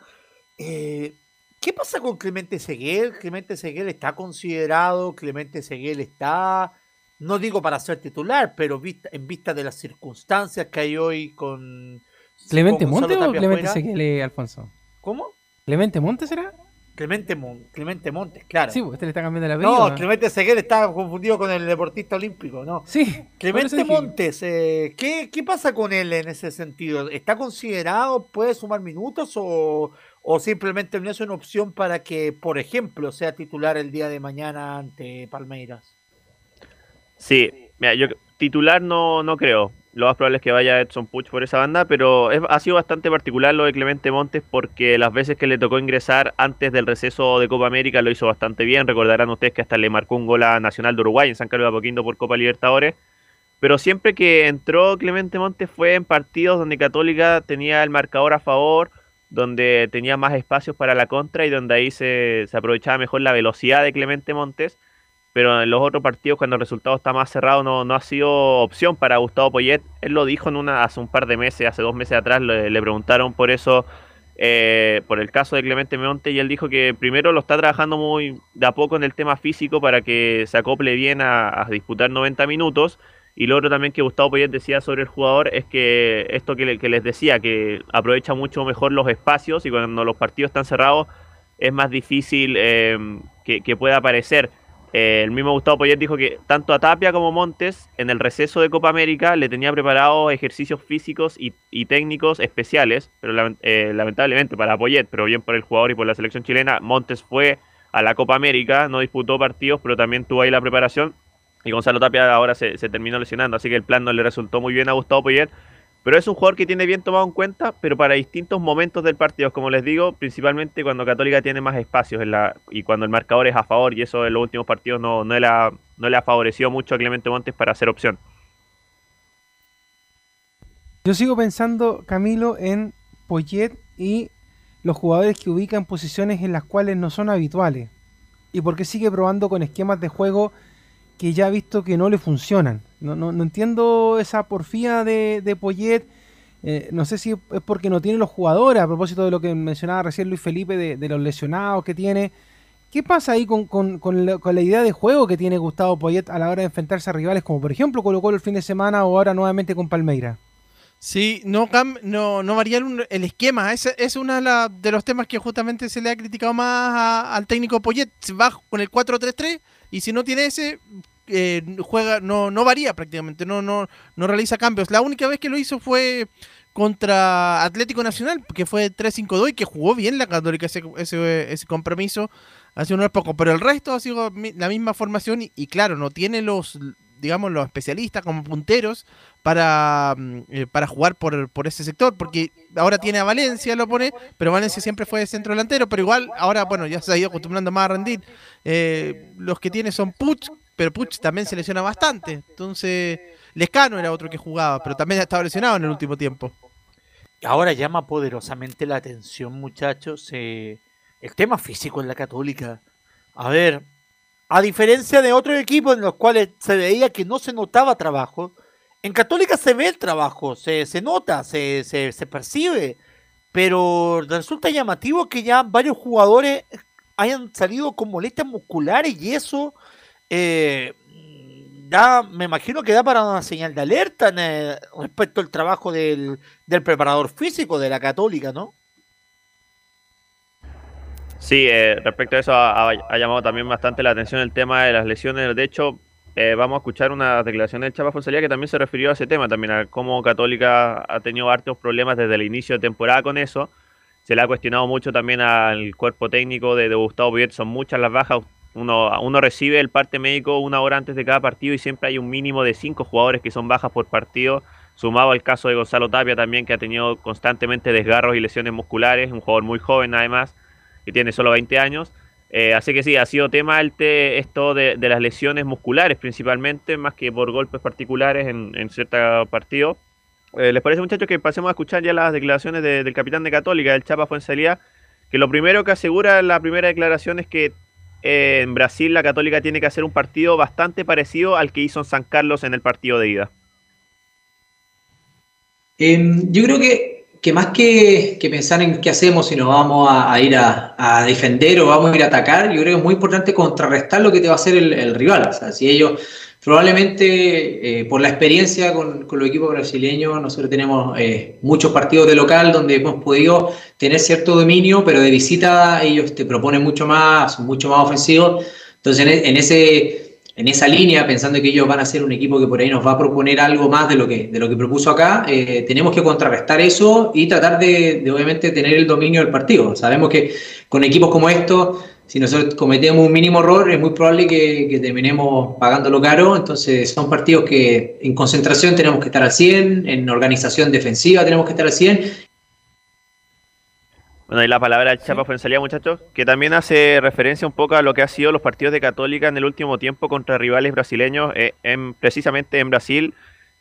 eh, ¿qué pasa con Clemente Seguel? ¿Clemente Seguel está considerado? ¿Clemente Seguel está, no digo para ser titular, pero vista, en vista de las circunstancias que hay hoy con... ¿Clemente con Gonzalo Monte o Clemente? Sequele, Alfonso? ¿Cómo? ¿Clemente Monte será? Clemente, Mon- Clemente Montes, claro. Sí, usted le está cambiando la apellido. No, Clemente Seguel está confundido con el deportista olímpico, ¿no? Sí. Clemente Montes, eh, ¿qué, qué pasa con él en ese sentido? ¿Está considerado, puede sumar minutos o, o simplemente no es una opción para que, por ejemplo, sea titular el día de mañana ante Palmeiras? Sí, mira, yo titular no, no creo. Lo más probable es que vaya Edson Puch por esa banda, pero ha sido bastante particular lo de Clemente Montes porque las veces que le tocó ingresar antes del receso de Copa América lo hizo bastante bien. Recordarán ustedes que hasta le marcó un gol a Nacional de Uruguay en San Carlos de Apoquindo por Copa Libertadores. Pero siempre que entró Clemente Montes fue en partidos donde Católica tenía el marcador a favor, donde tenía más espacios para la contra y donde ahí se, se aprovechaba mejor la velocidad de Clemente Montes pero en los otros partidos cuando el resultado está más cerrado no, no ha sido opción para Gustavo Poyet. Él lo dijo en una hace un par de meses, hace dos meses atrás, le, preguntaron por eso, eh, por el caso de Clemente Monte, y él dijo que primero lo está trabajando muy de a poco en el tema físico para que se acople bien a, disputar 90 minutos. Y lo otro también que Gustavo Poyet decía sobre el jugador es que esto que les decía, que aprovecha mucho mejor los espacios y cuando los partidos están cerrados es más difícil eh, que, que pueda aparecer. Eh, el mismo Gustavo Poyet dijo que tanto a Tapia como Montes en el receso de Copa América le tenía preparados ejercicios físicos y, técnicos especiales, pero eh, lamentablemente para Poyet, pero bien por el jugador y por la selección chilena, Montes fue a la Copa América, no disputó partidos, pero también tuvo ahí la preparación y Gonzalo Tapia ahora se, se terminó lesionando, así que el plan no le resultó muy bien a Gustavo Poyet. Pero es un jugador que tiene bien tomado en cuenta, pero para distintos momentos del partido, como les digo, principalmente cuando Católica tiene más espacios y cuando el marcador es a favor, y eso en los últimos partidos no, no, le, ha, no le ha favorecido mucho a Clemente Montes para hacer opción. Yo sigo pensando, Camilo, en Poyet y los jugadores que ubican posiciones en las cuales no son habituales. Y porque sigue probando con esquemas de juego que ya ha visto que no le funcionan. No, no, no entiendo esa porfía de, de Poyet. Eh, no sé si es porque no tiene los jugadores, a propósito de lo que mencionaba recién Luis Felipe, de, los lesionados que tiene. ¿Qué pasa ahí con, con- con la, idea de juego que tiene Gustavo Poyet a la hora de enfrentarse a rivales como por ejemplo Colo Colo el fin de semana o ahora nuevamente con Palmeira? Sí, no, no, no el esquema. Es uno de, los temas que justamente se le ha criticado más al técnico Poyet. Va con el 4-3-3 y si no tiene ese, eh, juega, no, no varía prácticamente, no, no, no realiza cambios. La única vez que lo hizo fue contra Atlético Nacional, que fue 3-5-2 y que jugó bien la Católica ese, ese, compromiso hace unos pocos. Pero el resto ha sido la misma formación y, y claro, no tiene los, digamos, los especialistas como punteros para, mm, eh, para jugar por, por ese sector, porque ahora tiene a Valencia, lo pone, pero Valencia siempre fue centro delantero, pero igual ahora, bueno, ya se ha ido acostumbrando más a rendir. Eh, los que tiene son Puch, pero Puch también se lesiona bastante, entonces Lescano era otro que jugaba, pero también ha estado lesionado en el último tiempo. Ahora llama poderosamente la atención, muchachos, eh, el tema físico en la Católica. A ver, a diferencia de otros equipos en los cuales se veía que no se notaba trabajo, en Católica se ve el trabajo, se, nota, se, se percibe, pero resulta llamativo que ya varios jugadores hayan salido con molestias musculares y eso eh, da, me imagino que da para una señal de alerta eh, respecto al trabajo del, del preparador físico de la Católica, ¿no? Sí, eh, respecto a eso ha, llamado también bastante la atención el tema de las lesiones. De hecho, eh, vamos a escuchar una declaración del Chapa Fonsalía que también se refirió a ese tema, también a cómo Católica ha tenido hartos problemas desde el inicio de temporada con eso. Se le ha cuestionado mucho también al cuerpo técnico de, Gustavo Poyet, son muchas las bajas. Uno, uno recibe el parte médico una hora antes de cada partido y siempre hay un mínimo de cinco jugadores que son bajas por partido, sumado al caso de Gonzalo Tapia también, que ha tenido constantemente desgarros y lesiones musculares, un jugador muy joven además, que tiene solo 20 años. Eh, así que sí, ha sido tema el esto de, las lesiones musculares principalmente, más que por golpes particulares en, en ciertos partidos. Eh, ¿Les parece muchachos que pasemos a escuchar ya las declaraciones del capitán de Católica, el Chapa Fuensalía? Que lo primero que asegura la primera declaración es que en Brasil la Católica tiene que hacer un partido bastante parecido al que hizo en San Carlos en el partido de ida. Em, yo creo que que más que, pensar en qué hacemos, si nos vamos a, ir a, defender o vamos a ir a atacar, yo creo que es muy importante contrarrestar lo que te va a hacer el, rival. O sea, si ellos, probablemente eh, por la experiencia con, con, los equipos brasileños, nosotros tenemos eh, muchos partidos de local donde hemos podido tener cierto dominio, pero de visita ellos te proponen mucho más, son mucho más ofensivos. Entonces, en ese en esa línea, pensando que ellos van a ser un equipo que por ahí nos va a proponer algo más de lo que, de lo que propuso acá, eh, tenemos que contrarrestar eso y tratar de, obviamente, tener el dominio del partido. Sabemos que con equipos como estos, si nosotros cometemos un mínimo error, es muy probable que, que terminemos pagándolo caro. Entonces, son partidos que en concentración tenemos que estar al 100, en organización defensiva tenemos que estar al 100 bueno, y la palabra del Chapa Fuensalía, muchachos, que también hace referencia un poco a lo que ha sido los partidos de Católica en el último tiempo contra rivales brasileños, eh, en, precisamente en Brasil.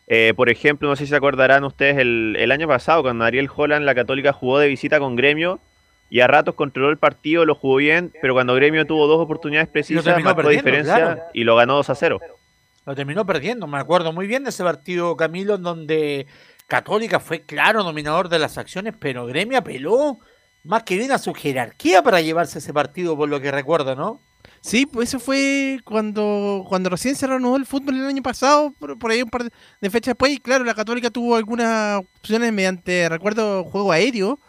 Eh, por ejemplo, no sé si se acordarán ustedes, el, año pasado, cuando Ariel Holland, la Católica, jugó de visita con Gremio y a ratos controló el partido, lo jugó bien, pero cuando Gremio tuvo dos oportunidades precisas, marcó diferencia y lo ganó 2 a 0. Lo terminó perdiendo, me acuerdo muy bien de ese partido, Camilo, en donde Católica fue claro dominador de las acciones, pero Gremio apeló más que bien a su jerarquía para llevarse ese partido, por lo que recuerdo, ¿no? Sí, pues eso fue cuando, cuando recién se reanudó el fútbol el año pasado, por, ahí un par de fechas después, y claro, la Católica tuvo algunas opciones mediante, recuerdo, juego aéreo,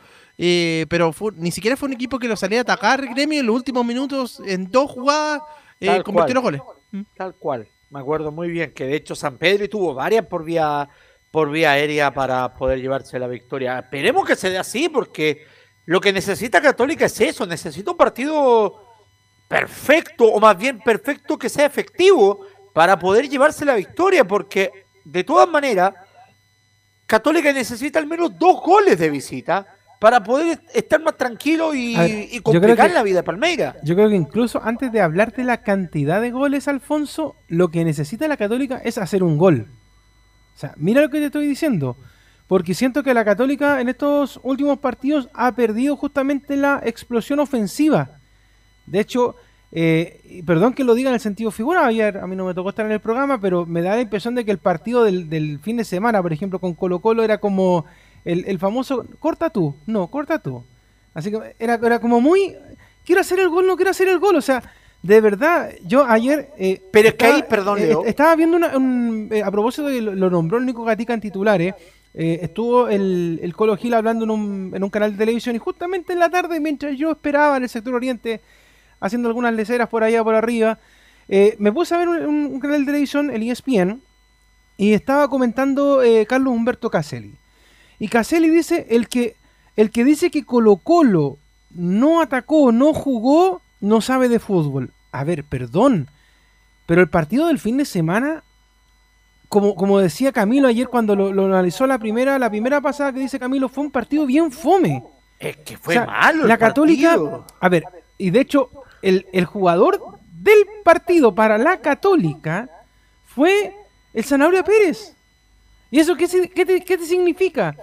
eh, pero ni siquiera fue un equipo que lo salía a atacar gremio en los últimos minutos, en dos jugadas, eh, convirtió los goles. Mm. Tal cual, me acuerdo muy bien que de hecho San Pedro tuvo varias por vía, por vía aérea para poder llevarse la victoria. Esperemos que se dé así, porque lo que necesita Católica es eso, necesita un partido perfecto, o más bien perfecto que sea efectivo para poder llevarse la victoria, porque de todas maneras, Católica necesita al menos dos goles de visita para poder estar más tranquilo y, complicar la vida de Palmeira. Yo creo que incluso antes de hablar de la cantidad de goles, Alfonso, lo que necesita la Católica es hacer un gol. O sea, mira lo que te estoy diciendo porque siento que la Católica en estos últimos partidos ha perdido justamente la explosión ofensiva. De hecho, eh, perdón que lo diga en el sentido figura, ayer a mí no me tocó estar en el programa, pero me da la impresión de que el partido del, fin de semana, por ejemplo, con Colo Colo era como el, famoso, corta tú, no, corta tú. Así que era, era como muy, quiero hacer el gol, no quiero hacer el gol, o sea, de verdad, yo ayer. Eh, pero que ahí, perdón, eh, estaba viendo un, a propósito de lo, lo nombró el Nico Gatica en titulares. Eh, estuvo el, el, Colo Gil hablando en un, en un canal de televisión y justamente en la tarde, mientras yo esperaba en el sector oriente, haciendo algunas leceras por allá por arriba, eh, me puse a ver un, canal de televisión, el ESPN, y estaba comentando eh, Carlos Humberto Caselli. Y Caselli dice, el que, el que dice que Colo Colo no atacó, no jugó, no sabe de fútbol. A ver, perdón, pero el partido del fin de semana como, como decía Camilo ayer cuando lo, analizó la primera, la primera pasada que dice Camilo, fue un partido bien fome. Es que fue malo. La Católica, a ver, y de hecho, el, jugador del partido para la Católica fue el Zanabria Pérez. ¿Y eso qué, qué, te, qué te significa?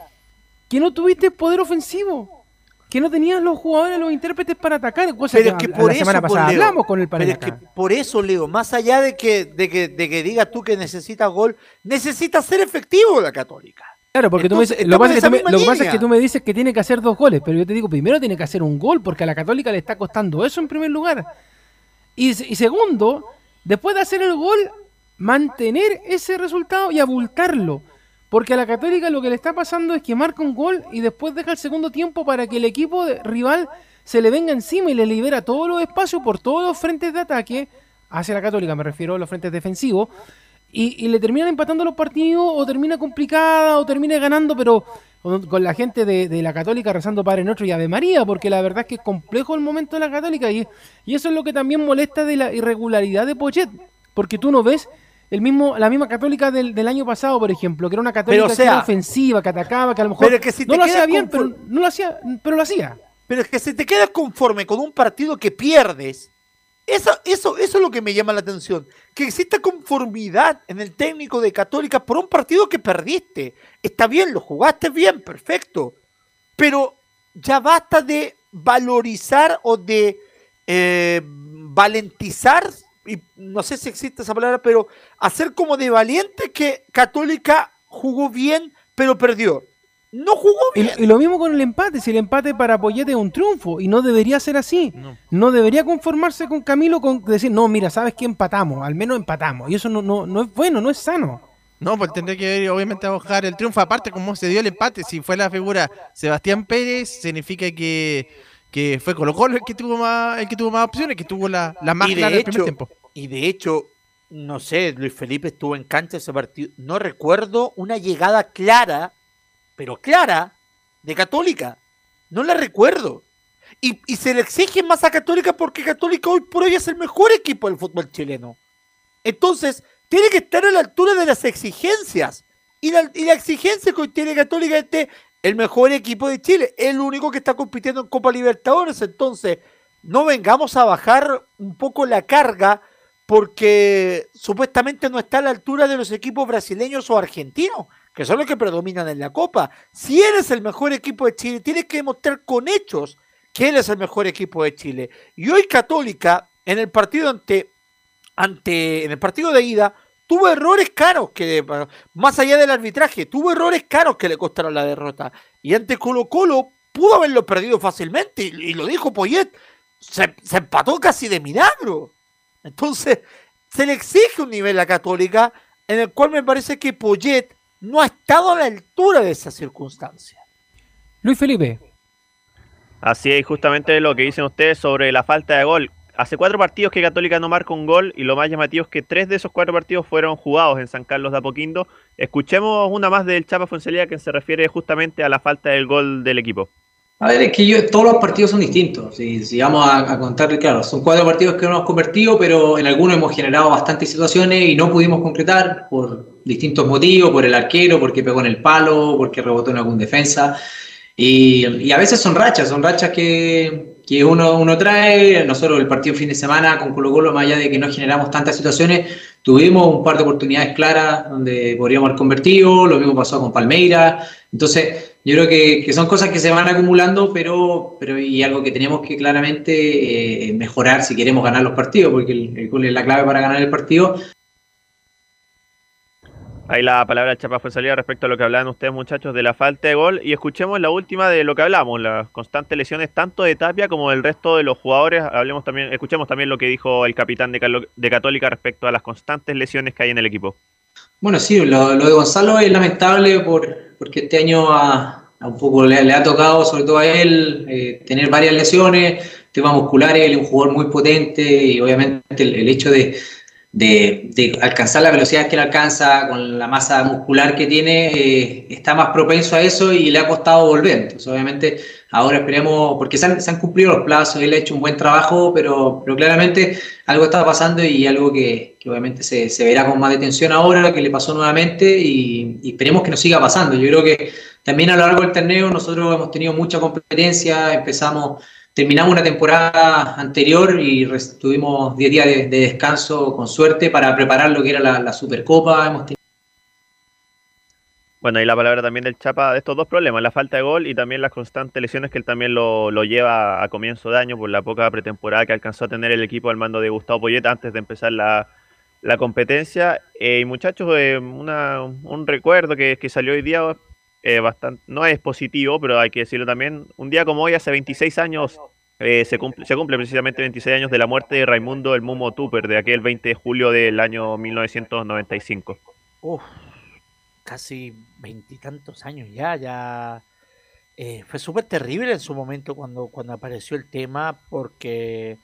Que no tuviste poder ofensivo que no tenían los jugadores, los intérpretes para atacar, cosa pero que, por la semana pasada hablamos con el Pero es que por eso, Leo, más allá de que, de que, de que digas tú que necesitas gol, necesita ser efectivo la Católica. Claro, porque tú me, lo, que pasa es que tú me dices que tiene que hacer dos goles, pero yo te digo, primero tiene que hacer un gol, porque a la Católica le está costando eso en primer lugar. Y, y segundo, después de hacer el gol, mantener ese resultado y abultarlo. Porque a la Católica lo que le está pasando es que marca un gol y después deja el segundo tiempo para que el equipo rival se le venga encima y le libera todos los espacios por todos los frentes de ataque hacia la Católica, me refiero a los frentes defensivos, y, le terminan empatando los partidos o termina complicada o termina ganando, pero con la gente de, la Católica rezando Padre Nuestro y Ave María, porque la verdad es que es complejo el momento de la Católica y, y eso es lo que también molesta de la irregularidad de Pochet, porque tú no ves el mismo, la misma católica del, del año pasado, por ejemplo, que era una católica que era ofensiva, que atacaba, que a lo mejor no lo hacía bien, pero no lo hacía, pero lo hacía. Pero es que si te quedas conforme con un partido que pierdes, eso, eso, eso es lo que me llama la atención. Que exista conformidad en el técnico de Católica por un partido que perdiste. Está bien, lo jugaste bien, perfecto. Pero ya basta de valorizar o de eh, valentizar, y no sé si existe esa palabra, pero hacer como de valiente que Católica jugó bien, pero perdió no jugó bien. Y, lo mismo con el empate, si el empate para Poyete es un triunfo y no debería ser así. No, debería conformarse con Camilo con decir, no, mira, sabes que empatamos, al menos empatamos. Y eso no, no, no es bueno, no es sano. No, pues tendría que ver, obviamente, a buscar el triunfo. Aparte, como se dio el empate, si fue la figura Sebastián Pérez, significa que, que fue Colo Colo el que tuvo más, el que tuvo más opciones, que tuvo la, la más clara primer tiempo. Y de hecho, no sé, Luis Felipe estuvo en cancha ese partido. No recuerdo una llegada clara pero clara, de Católica. No la recuerdo. Y, se le exige más a Católica porque Católica hoy por hoy es el mejor equipo del fútbol chileno. Entonces, tiene que estar a la altura de las exigencias. Y la, y la exigencia que hoy tiene Católica es de el mejor equipo de Chile, el único que está compitiendo en Copa Libertadores. Entonces, no vengamos a bajar un poco la carga porque supuestamente no está a la altura de los equipos brasileños o argentinos que son los que predominan en la Copa. Si eres el mejor equipo de Chile, tienes que demostrar con hechos que él es el mejor equipo de Chile. Y hoy Católica, en el partido ante, ante en el partido de ida, tuvo errores caros que, más allá del arbitraje, tuvo errores caros que le costaron la derrota. Y ante Colo Colo pudo haberlo perdido fácilmente, y, lo dijo Poyet, se, se, empató casi de milagro. Entonces, se le exige un nivel a Católica en el cual me parece que Poyet no ha estado a la altura de esa circunstancia. Luis Felipe. Así es, justamente lo que dicen ustedes sobre la falta de gol. Hace cuatro partidos que Católica no marca un gol y lo más llamativo es que tres de esos cuatro partidos fueron jugados en San Carlos de Apoquindo. Escuchemos una más del Chapa Fonselia que se refiere justamente a la falta del gol del equipo. A ver, es que todos los partidos son distintos. Si, vamos a, a, contar, claro, son cuatro partidos que no hemos convertido, pero en algunos hemos generado bastantes situaciones y no pudimos concretar por distintos motivos, por el arquero, porque pegó en el palo, porque rebotó en algún defensa. Y, a veces son rachas, son rachas que, que uno, uno trae. Nosotros el partido fin de semana con Colo Colo, más allá de que no generamos tantas situaciones, tuvimos un par de oportunidades claras donde podríamos haber convertido, lo mismo pasó con Palmeira. Entonces, yo creo que, son cosas que se van acumulando, pero, pero y algo que tenemos que claramente eh, mejorar si queremos ganar los partidos, porque el, gol es la clave para ganar el partido. Ahí la palabra Chapa fue salida respecto a lo que hablaban ustedes muchachos de la falta de gol y escuchemos la última de lo que hablamos, las constantes lesiones tanto de Tapia como del resto de los jugadores. Hablemos también, escuchemos también lo que dijo el capitán de, de Católica respecto a las constantes lesiones que hay en el equipo. Bueno, sí, lo, de Gonzalo es lamentable por, porque este año a, un poco le, ha tocado, sobre todo a él, eh, tener varias lesiones, temas musculares, él es un jugador muy potente y obviamente el hecho de, de, alcanzar la velocidad que él alcanza, con la masa muscular que tiene, eh, está más propenso a eso y le ha costado volver. Entonces, obviamente, ahora esperemos, porque se han, cumplido los plazos, él ha hecho un buen trabajo, pero, pero claramente algo está pasando y algo que, obviamente se, se, verá con más detención ahora, que le pasó nuevamente y, y esperemos que no siga pasando. Yo creo que también a lo largo del torneo nosotros hemos tenido mucha competencia, empezamos terminamos una temporada anterior y tuvimos 10 días de, descanso con suerte para preparar lo que era la, Supercopa. Bueno, y la palabra también del Chapa de estos dos problemas, la falta de gol y también las constantes lesiones que él también lo, lleva a comienzo de año por la poca pretemporada que alcanzó a tener el equipo al mando de Gustavo Poyeta antes de empezar la, competencia. Eh, y muchachos, eh, un recuerdo que, que, salió hoy día eh, bastante, no es positivo, pero hay que decirlo también. Un día como hoy, hace 26 años, eh, se, cumple, se cumple precisamente 26 años de la muerte de Raimundo el Mumo Tupper, de aquel 20 de julio del año 1995. Uf, casi veintitantos años ya, ya. Eh, fue súper terrible en su momento cuando, cuando apareció el tema, porque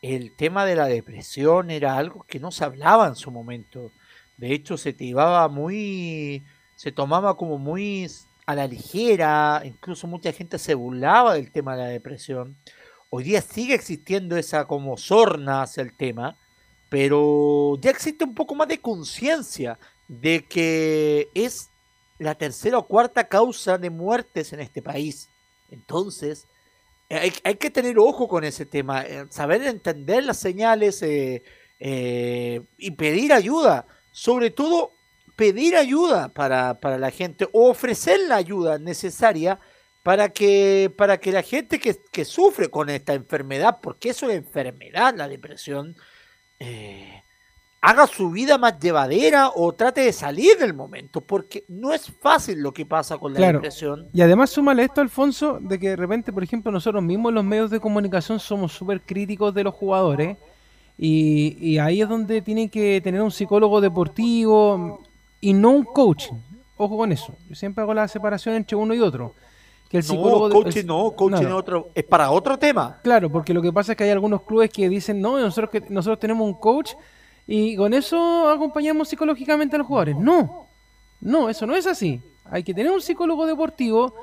el tema de la depresión era algo que no se hablaba en su momento. De hecho, se te iba muy se tomaba como muy a la ligera, incluso mucha gente se burlaba del tema de la depresión. Hoy día sigue existiendo esa como sorna hacia el tema, pero ya existe un poco más de conciencia de que es la tercera o cuarta causa de muertes en este país. Entonces, hay, que tener ojo con ese tema, eh, saber entender las señales eh, eh, y pedir ayuda. Sobre todo, pedir ayuda para, para la gente o ofrecer la ayuda necesaria para que, para que la gente que, que sufre con esta enfermedad, porque es una enfermedad la depresión, eh, haga su vida más llevadera o trate de salir del momento, porque no es fácil lo que pasa con la Claro. depresión. Y además súmale esto, Alfonso, de que de repente, por ejemplo, nosotros mismos los medios de comunicación somos súper críticos de los jugadores y, y ahí es donde tienen que tener un psicólogo deportivo y no un coach. Ojo con eso. Yo siempre hago la separación entre uno y otro. Que el psicólogo no, coaching el- no, coaching no, es, otro, es para otro tema. Claro, porque lo que pasa es que hay algunos clubes que dicen, no, nosotros, que, nosotros tenemos un coach y con eso acompañamos psicológicamente a los jugadores. No, no, eso no es así. Hay que tener un psicólogo deportivo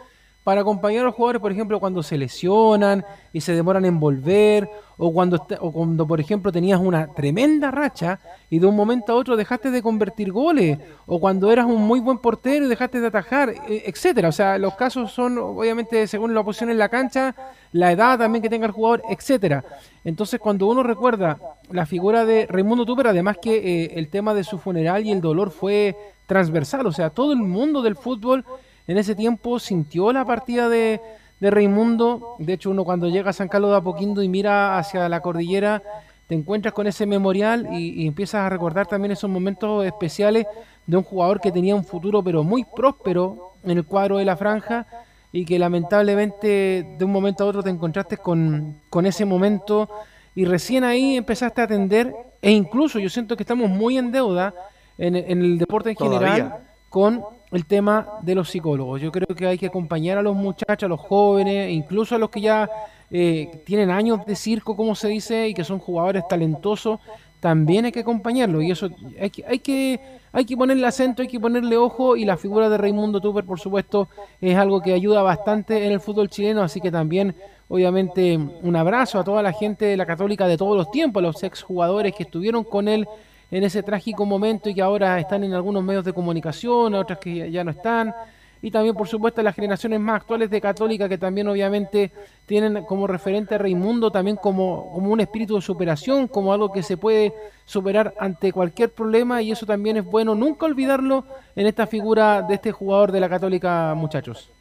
para acompañar a los jugadores, por ejemplo, cuando se lesionan y se demoran en volver, o cuando, o cuando por ejemplo, tenías una tremenda racha y de un momento a otro dejaste de convertir goles, o cuando eras un muy buen portero y dejaste de atajar, e- etcétera. O sea, los casos son, obviamente, según la posición en la cancha, la edad también que tenga el jugador, etcétera. Entonces, cuando uno recuerda la figura de Raimundo Tupper, además que eh, el tema de su funeral y el dolor fue transversal, o sea, todo el mundo del fútbol en ese tiempo sintió la partida de, de Raimundo. De hecho, uno cuando llega a San Carlos de Apoquindo y mira hacia la cordillera, te encuentras con ese memorial y, y empiezas a recordar también esos momentos especiales de un jugador que tenía un futuro pero muy próspero en el cuadro de la franja y que lamentablemente de un momento a otro te encontraste con, con ese momento y recién ahí empezaste a atender e incluso yo siento que estamos muy en deuda en, en el deporte en Todavía. general con el tema de los psicólogos. Yo creo que hay que acompañar a los muchachos, a los jóvenes, incluso a los que ya eh, tienen años de circo, como se dice, y que son jugadores talentosos, también hay que acompañarlos. Y eso hay que, hay que, hay que ponerle acento, hay que ponerle ojo, y la figura de Raimundo Tupper, por supuesto, es algo que ayuda bastante en el fútbol chileno, así que también, obviamente, un abrazo a toda la gente de la Católica de todos los tiempos, a los exjugadores que estuvieron con él en ese trágico momento y que ahora están en algunos medios de comunicación, otras que ya- ya no están. Y también, por supuesto, las generaciones más actuales de Católica que también obviamente tienen como referente a Raimundo también como, como un espíritu de superación, como algo que se puede superar ante cualquier problema y eso también es bueno nunca olvidarlo en esta figura de este jugador de la Católica, muchachos.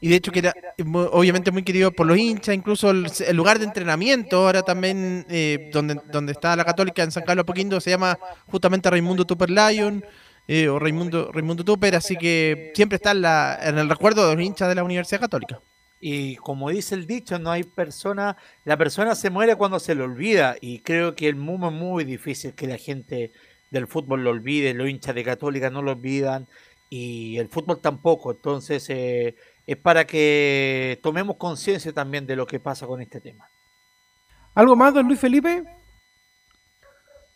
Y de hecho que era obviamente muy querido por los hinchas, incluso el, lugar de entrenamiento, ahora también eh, donde, donde está la Católica en San Carlos Apoquindo se llama justamente Raimundo Tupper Lion eh, o Raimundo, Raimundo Tupper, así que siempre está en el recuerdo de los hinchas de la Universidad Católica. Y como dice el dicho, no hay persona, la persona se muere cuando se le olvida. Y creo que el mundo es muy difícil que la gente del fútbol lo olvide, los hinchas de Católica no lo olvidan y el fútbol tampoco. Entonces eh, es para que tomemos conciencia también de lo que pasa con este tema. ¿Algo más, don Luis Felipe?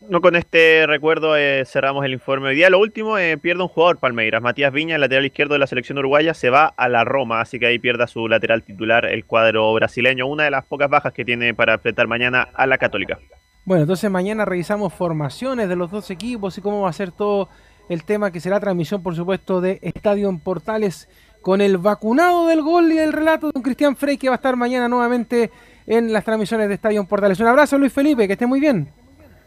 No con este recuerdo eh, cerramos el informe. Hoy día lo último, eh, pierde un jugador Palmeiras. Matías Viña, el lateral izquierdo de la selección uruguaya, se va a la Roma, así que ahí pierde a su lateral titular el cuadro brasileño. Una de las pocas bajas que tiene para enfrentar mañana a la Católica. Bueno, entonces mañana revisamos formaciones de los dos equipos y cómo va a ser todo el tema que será transmisión, por supuesto, de Estadio en Portales con el vacunado del gol y el relato de un Cristian Frey que va a estar mañana nuevamente en las transmisiones de Estadio Portales. Un abrazo, Luis Felipe, que esté muy bien.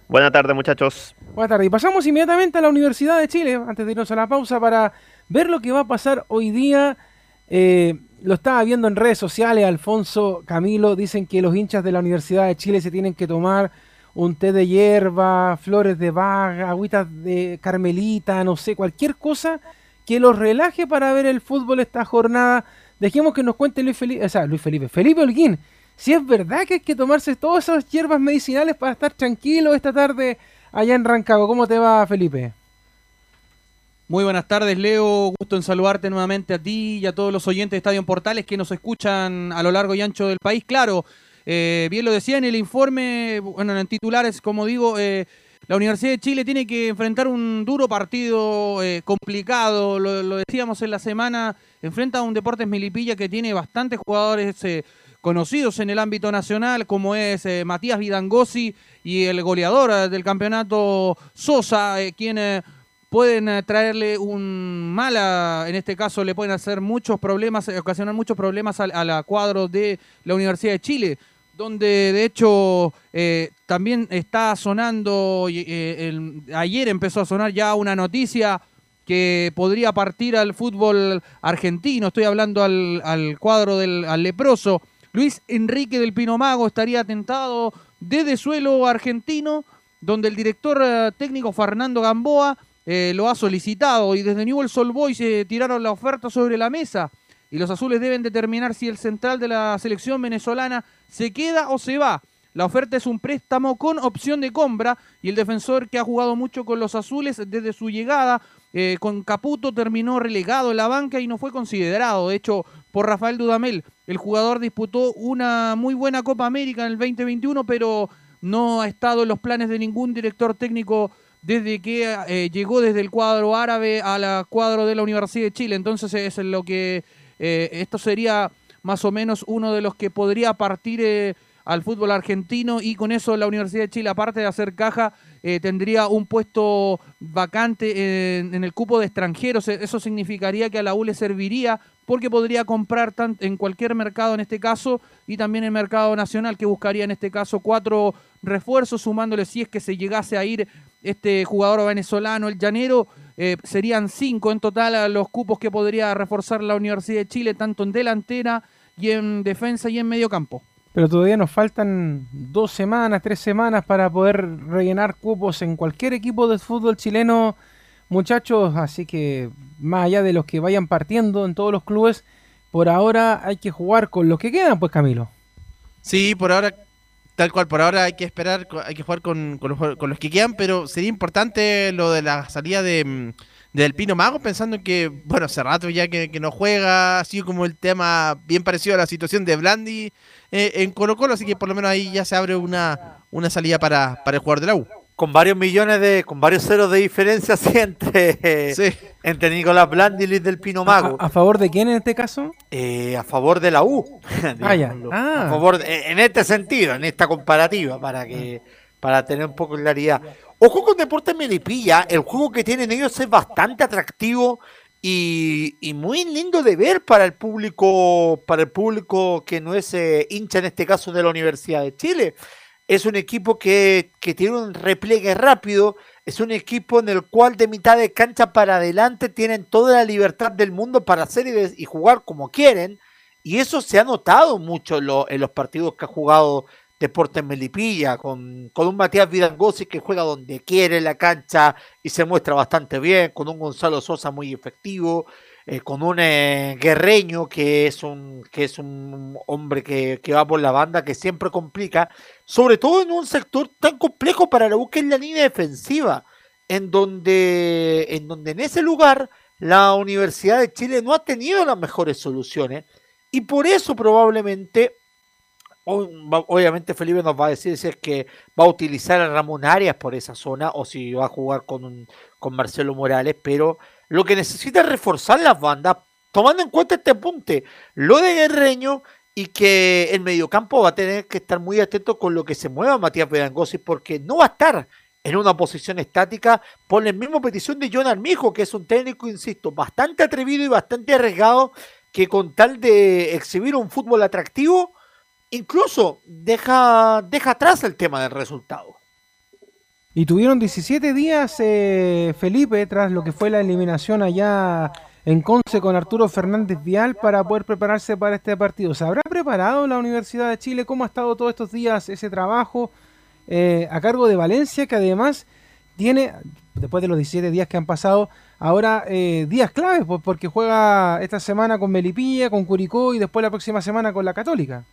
Buenas tardes, muchachos. Buenas tardes. Y pasamos inmediatamente a la Universidad de Chile, antes de irnos a la pausa, para ver lo que va a pasar hoy día. Eh, lo estaba viendo en redes sociales, Alfonso, Camilo, dicen que los hinchas de la Universidad de Chile se tienen que tomar un té de hierba, flores de vaga, agüitas de carmelita, no sé, cualquier cosa que los relaje para ver el fútbol esta jornada. Dejemos que nos cuente Luis Felipe, o sea, Luis Felipe, Felipe Holguín, si es verdad que hay que tomarse todas esas hierbas medicinales para estar tranquilo esta tarde allá en Rancagua. ¿Cómo te va, Felipe? Muy buenas tardes, Leo. Gusto en saludarte nuevamente a ti y a todos los oyentes de Estadio Portales que nos escuchan a lo largo y ancho del país. Claro, eh, bien lo decía en el informe, bueno, en titulares, como digo, eh, la Universidad de Chile tiene que enfrentar un duro partido eh, complicado, lo, decíamos en la semana, enfrenta a un Deportes Milipilla que tiene bastantes jugadores eh, conocidos en el ámbito nacional, como es eh, Matías Vidangosi y el goleador del campeonato Sosa, quien pueden traerle un mala, en este caso le pueden hacer muchos problemas, ocasionar muchos problemas al, al cuadro de la Universidad de Chile donde de hecho eh, también está sonando, eh, ayer empezó a sonar ya una noticia que podría partir al fútbol argentino, estoy hablando al, cuadro del al leproso. Luis Enrique del Pino Mago estaría atentado desde suelo argentino, donde el director eh, técnico Fernando Gamboa lo ha solicitado. Y desde Newell's Old Boys tiraron la oferta sobre la mesa. Y los azules deben determinar si el central de la selección venezolana se queda o se va. La oferta es un préstamo con opción de compra y el defensor que ha jugado mucho con los azules desde su llegada eh, con Caputo terminó relegado en la banca y no fue considerado. De hecho, por Rafael Dudamel, el jugador disputó una muy buena Copa América en el 2021, pero no ha estado en los planes de ningún director técnico desde que eh, llegó desde el cuadro árabe al cuadro de la Universidad de Chile. Entonces es lo que eh, esto sería más o menos uno de los que podría partir eh, al fútbol argentino y con eso la Universidad de Chile, aparte de hacer caja, eh, tendría un puesto vacante en, el cupo de extranjeros. E, eso significaría que a la U le serviría porque podría comprar en cualquier mercado en este caso y también en el mercado nacional que buscaría en este caso cuatro refuerzos sumándole si es que se llegase a ir este jugador venezolano, el llanero. Eh, serían cinco en total a los cupos que podría reforzar la Universidad de Chile, tanto en delantera y en defensa y en medio campo. Pero todavía nos faltan dos semanas, tres semanas para poder rellenar cupos en cualquier equipo de fútbol chileno, muchachos. Así que más allá de los que vayan partiendo en todos los clubes, por ahora hay que jugar con los que quedan, pues Camilo. Sí, por ahora Tal cual, por ahora hay que esperar, hay que jugar con, los, que quedan, pero sería importante lo de la salida de, mm, del Pino Mago, pensando que, bueno, hace rato ya que, no juega, así como el tema bien parecido a la situación de Blandi eh, en Colo Colo, así que por lo menos ahí ya se abre una, una salida para, para el jugador de la U con varios millones de, con varios ceros de diferencia entre, entre Nicolás Blandi y Luis del Pino Mago. ¿A, favor de quién en este caso? Eh, a favor de la U. ah, ya. A favor en este sentido, en esta comparativa, para que para tener un poco de claridad. Ojo con Deportes Melipilla, el juego que tienen ellos es bastante atractivo y, y, muy lindo de ver para el público, para el público que no es eh, hincha en este caso de la Universidad de Chile. Es un equipo que, tiene un repliegue rápido, es un equipo en el cual de mitad de cancha para adelante tienen toda la libertad del mundo para hacer y, jugar como quieren. Y eso se ha notado mucho en, los partidos que ha jugado Deportes Melipilla, con, con un Matías Vidangosi que juega donde quiere la cancha y se muestra bastante bien, con un Gonzalo Sosa muy efectivo, eh, con un eh, guerreño que es un, que es un hombre que, va por la banda, que siempre complica, sobre todo en un sector tan complejo para la que es la línea defensiva, en donde, en donde en ese lugar la Universidad de Chile no ha tenido las mejores soluciones y por eso probablemente obviamente Felipe nos va a decir si es que va a utilizar a Ramón Arias por esa zona o si va a jugar con, con Marcelo Morales, pero lo que necesita es reforzar las bandas, tomando en cuenta este apunte, lo de Guerreño y que el mediocampo va a tener que estar muy atento con lo que se mueva Matías Pedangosi, porque no va a estar en una posición estática por la misma petición de John Armijo, que es un técnico, insisto, bastante atrevido y bastante arriesgado, que con tal de exhibir un fútbol atractivo, incluso deja, deja atrás el tema del resultado. Y tuvieron 17 días, eh, Felipe, tras lo que fue la eliminación allá en Conce con Arturo Fernández Vial para poder prepararse para este partido. ¿Se habrá preparado la Universidad de Chile? ¿Cómo ha estado todos estos días ese trabajo eh, a cargo de Valencia, que además tiene, después de los 17 días que han pasado, ahora eh, días claves, porque juega esta semana con Melipilla, con Curicó y después la próxima semana con la Católica?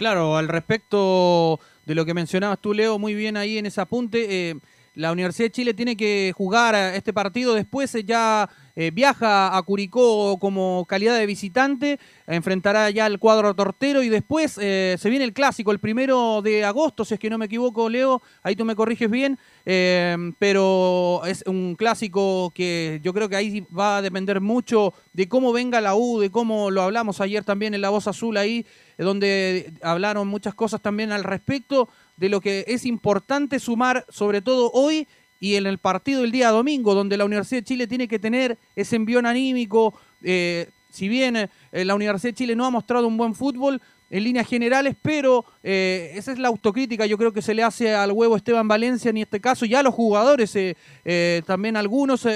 Claro, al respecto de lo que mencionabas tú, Leo, muy bien ahí en ese apunte. Eh, la Universidad de Chile tiene que jugar este partido, después eh, ya eh, viaja a Curicó como calidad de visitante, enfrentará ya el cuadro tortero y después se viene el clásico, el primero de agosto, si es que no me equivoco, Leo, ahí tú me corriges bien, eh, pero es un clásico que yo creo que ahí va a depender mucho de cómo venga la U, de cómo lo hablamos ayer también en La Voz Azul ahí, donde hablaron muchas cosas también al respecto de lo que es importante sumar, sobre todo hoy y en el partido el día domingo, donde la Universidad de Chile tiene que tener ese envión anímico. Eh, si bien eh, la Universidad de Chile no ha mostrado un buen fútbol en líneas generales, pero eh, esa es la autocrítica yo creo que se le hace al huevo Esteban Valencia en este caso, y a los jugadores, también algunos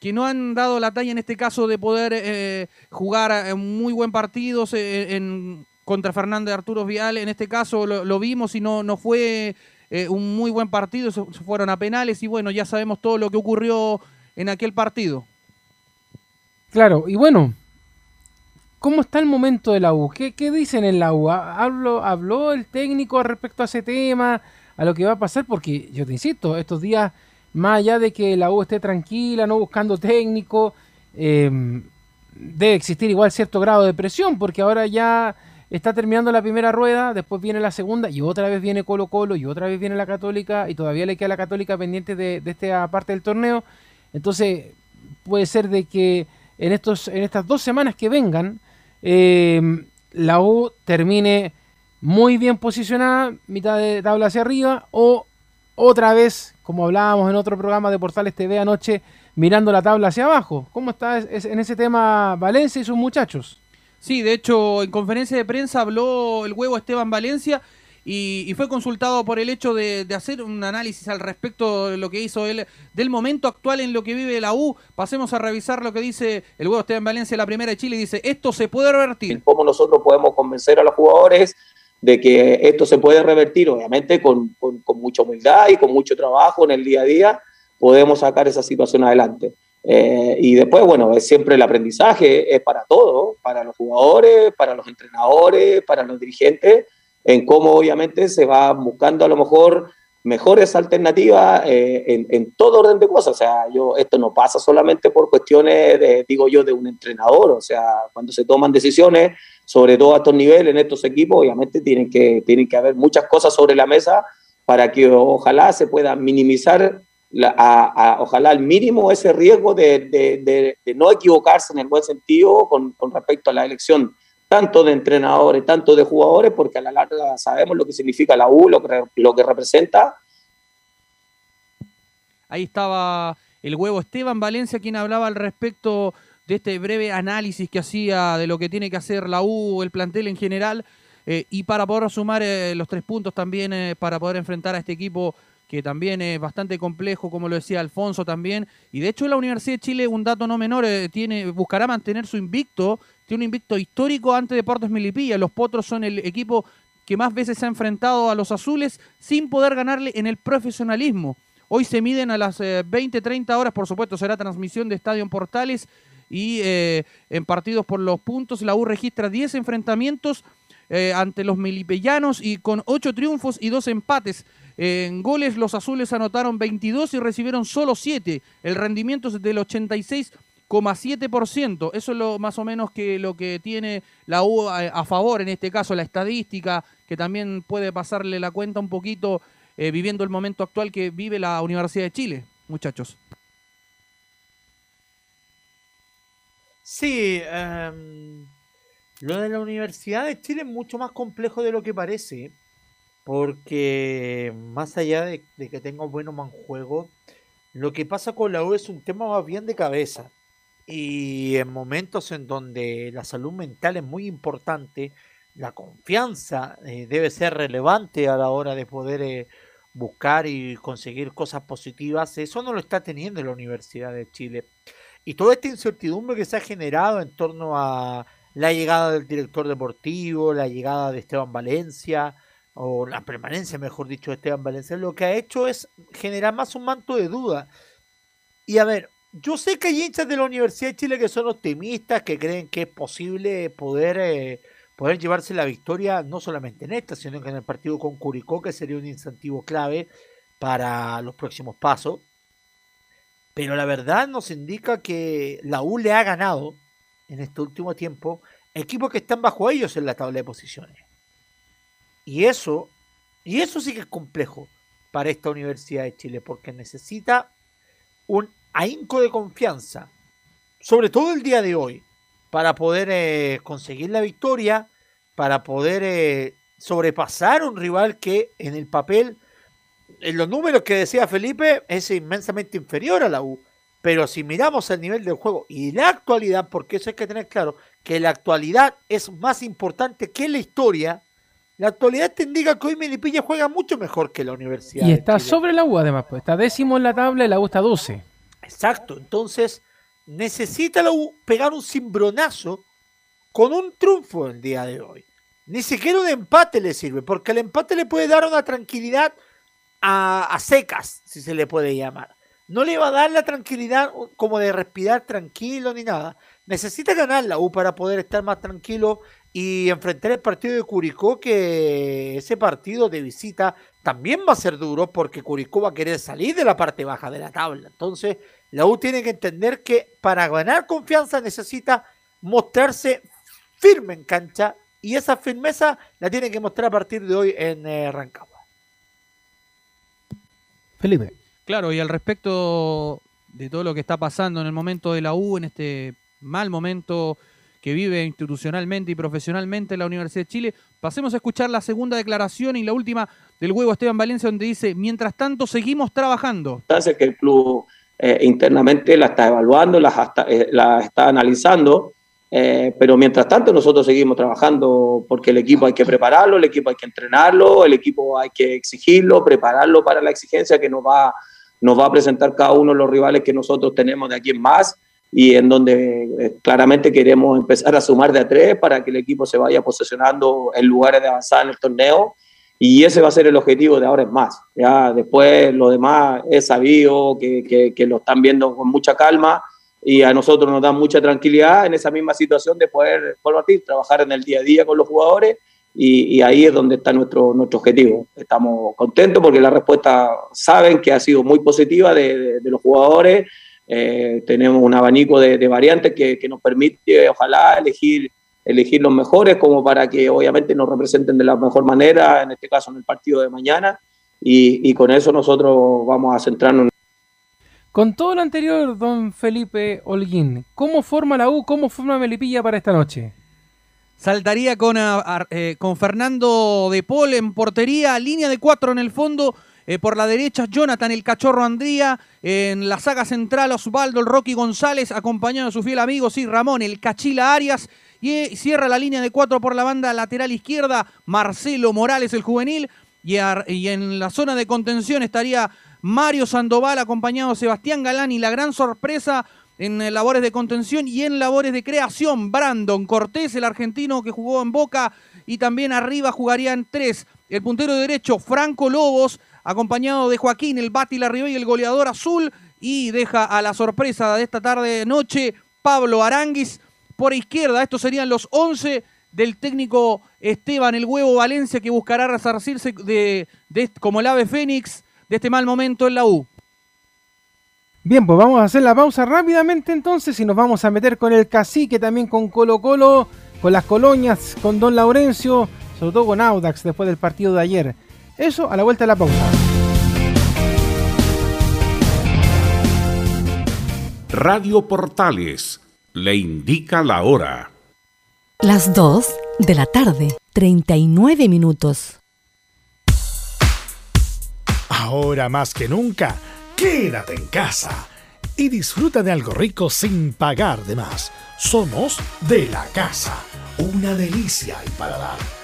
que no han dado la talla en este caso de poder jugar muy buen partidos en, contra Fernando Arturo Vial, en este caso lo, vimos y no, no fue eh, un muy buen partido, se, fueron a penales y bueno, ya sabemos todo lo que ocurrió en aquel partido. Claro, y bueno, ¿cómo está el momento de la U? ¿Qué, dicen en la U? ¿Habló, ¿Habló el técnico respecto a ese tema, a lo que va a pasar? Porque yo te insisto, estos días, más allá de que la U esté tranquila, no buscando técnico, em, debe existir igual cierto grado de presión, porque ahora ya está terminando la primera rueda, después viene la segunda y otra vez viene Colo Colo y otra vez viene la Católica y todavía le queda la Católica pendiente de, esta parte del torneo. Entonces puede ser de que en, estos, en estas dos semanas que vengan em, la U termine muy bien posicionada, mitad de tabla hacia arriba o otra vez, como hablábamos en otro programa de Portales TV anoche, mirando la tabla hacia abajo. ¿Cómo está en ese tema Valencia y sus muchachos? Sí, de hecho, en conferencia de prensa habló el huevo Esteban Valencia y, fue consultado por el hecho de, hacer un análisis al respecto de lo que hizo él, del momento actual en lo que vive la U. Pasemos a revisar lo que dice el huevo Esteban Valencia, la primera de Chile, dice, esto se puede revertir. ¿Cómo nosotros podemos convencer a los jugadores de que esto se puede revertir? Obviamente con, con mucha humildad y con mucho trabajo en el día a día podemos sacar esa situación adelante. Eh, y después, bueno, es siempre el aprendizaje, es para todos, para los jugadores, para los entrenadores, para los dirigentes, en cómo obviamente se va buscando a lo mejor mejores alternativas eh, en, en, todo orden de cosas. O sea, yo, esto no pasa solamente por cuestiones, de, digo yo, de un entrenador. O sea, cuando se toman decisiones, sobre todo a estos niveles, en estos equipos, obviamente tienen que, tienen que haber muchas cosas sobre la mesa para que ojalá se pueda minimizar a, ojalá al mínimo ese riesgo de, no equivocarse en el buen sentido con, respecto a la elección tanto de entrenadores, tanto de jugadores, porque a la larga sabemos lo que significa la U, lo que, lo que representa. Ahí estaba el huevo Esteban Valencia, quien hablaba al respecto de este breve análisis que hacía de lo que tiene que hacer la U, el plantel en general, eh, y para poder sumar eh, los tres puntos también, eh, para poder enfrentar a este equipo que también es bastante complejo, como lo decía Alfonso también. Y de hecho la Universidad de Chile, un dato no menor, tiene, buscará mantener su invicto, tiene un invicto histórico ante Deportes Milipilla. Los Potros son el equipo que más veces se ha enfrentado a los azules sin poder ganarle en el profesionalismo. Hoy se miden a las 20, eh, 30 horas, por supuesto, será transmisión de Estadio en Portales y eh, en partidos por los puntos. La U registra 10 enfrentamientos ante los milipellanos y con 8 triunfos y 2 empates. En goles los azules anotaron 22 y recibieron solo 7. El rendimiento es del 86,7%. Eso es lo más o menos que lo que tiene la U a, favor en este caso, la estadística, que también puede pasarle la cuenta un poquito eh, viviendo el momento actual que vive la Universidad de Chile, muchachos. Sí, em, lo de la Universidad de Chile es mucho más complejo de lo que parece porque más allá de, que tenga un buen o mal juego, lo que pasa con la U es un tema más bien de cabeza. Y en momentos en donde la salud mental es muy importante, la confianza eh, debe ser relevante a la hora de poder eh, buscar y conseguir cosas positivas, eso no lo está teniendo la Universidad de Chile. Y toda esta incertidumbre que se ha generado en torno a la llegada del director deportivo, la llegada de Esteban Valencia, o la permanencia, mejor dicho, de Esteban Valencia, lo que ha hecho es generar más un manto de duda. Y a ver, yo sé que hay hinchas de la Universidad de Chile que son optimistas, que creen que es posible poder, eh, poder llevarse la victoria, no solamente en esta, sino que en el partido con Curicó, que sería un incentivo clave para los próximos pasos. Pero la verdad nos indica que la U le ha ganado en este último tiempo equipos que están bajo ellos en la tabla de posiciones. Y eso, y eso sí que es complejo. para esta Universidad de Chile, porque necesita un ahínco de confianza, sobre todo el día de hoy, para poder eh, conseguir la victoria, para poder eh, sobrepasar un rival que en el papel, en los números que decía Felipe, es inmensamente inferior a la U. Pero si miramos el nivel del juego y la actualidad, porque eso hay que tener claro, que la actualidad es más importante que la historia, la actualidad te indica que hoy Melipilla juega mucho mejor que la Universidad. Y está sobre la U además, pues está décimo en la tabla y la U está 12. Exacto, entonces necesita la U pegar un cimbronazo con un triunfo el día de hoy. Ni siquiera un empate le sirve, porque el empate le puede dar una tranquilidad a, a secas, si se le puede llamar. No le va a dar la tranquilidad como de respirar tranquilo ni nada. Necesita ganar la U para poder estar más tranquilo y enfrentar el partido de Curicó, que ese partido de visita también va a ser duro porque Curicó va a querer salir de la parte baja de la tabla. Entonces, la U tiene que entender que para ganar confianza necesita mostrarse firme en cancha y esa firmeza la tiene que mostrar a partir de hoy en eh, Rancagua. Felipe. Claro, y al respecto de todo lo que está pasando en el momento de la U, en este mal momento que vive institucionalmente y profesionalmente la Universidad de Chile, pasemos a escuchar la segunda declaración y la última del huevo Esteban Valencia, donde dice, mientras tanto seguimos trabajando. que el club eh, internamente la está evaluando, la eh, está analizando eh, pero mientras tanto nosotros seguimos trabajando porque el equipo hay que prepararlo, el equipo hay que entrenarlo, el equipo hay que exigirlo, prepararlo para la exigencia que nos va a presentar cada uno de los rivales que nosotros tenemos de aquí en más y en donde eh, claramente queremos empezar a sumar de a tres para que el equipo se vaya posesionando en lugares de avanzada en el torneo y ese va a ser el objetivo de ahora en más. Ya después lo demás es sabido, que, que, que lo están viendo con mucha calma y a nosotros nos da mucha tranquilidad en esa misma situación de poder ti trabajar en el día a día con los jugadores y, ahí es donde está nuestro, nuestro objetivo. Estamos contentos porque la respuesta saben que ha sido muy positiva de, los jugadores. Eh, tenemos un abanico de, variantes que, que, nos permite, ojalá, elegir, elegir los mejores como para que obviamente nos representen de la mejor manera, en este caso en el partido de mañana. Y, y con eso nosotros vamos a centrarnos con todo lo anterior, don Felipe Holguín, ¿cómo forma la U, cómo forma Melipilla para esta noche? Saltaría con, eh, con Fernando de Paul en portería, línea de cuatro en el fondo. Eh, por la derecha, Jonathan el Cachorro Andría. En la saga central, Osvaldo el Rocky González, acompañado de su fiel amigo, sí, Ramón el Cachila Arias. Y eh, cierra la línea de cuatro por la banda lateral izquierda, Marcelo Morales el juvenil. Y, en la zona de contención estaría Mario Sandoval acompañado de Sebastián Galán y la gran sorpresa en eh, labores de contención y en labores de creación, Brandon Cortés, el argentino que jugó en Boca, y también arriba jugarían tres. El puntero derecho, Franco Lobos, acompañado de Joaquín, el Bati y el goleador azul, y deja a la sorpresa de esta tarde noche, Pablo Aranguis por izquierda. Estos serían los 11 del técnico Esteban El Huevo Valencia, que buscará resarcirse de, de como el ave Fénix de este mal momento en la U. Bien, pues vamos a hacer la pausa rápidamente entonces y nos vamos a meter con el cacique, también con Colo Colo, con las colonias, con Don Laurencio, sobre todo con Audax después del partido de ayer. Eso a la vuelta de la pausa. Radio Portales le indica la hora. Las 2 de la tarde, 39 minutos. Ahora más que nunca, quédate en casa y disfruta de algo rico sin pagar de más. Somos de la casa, una delicia al paladar.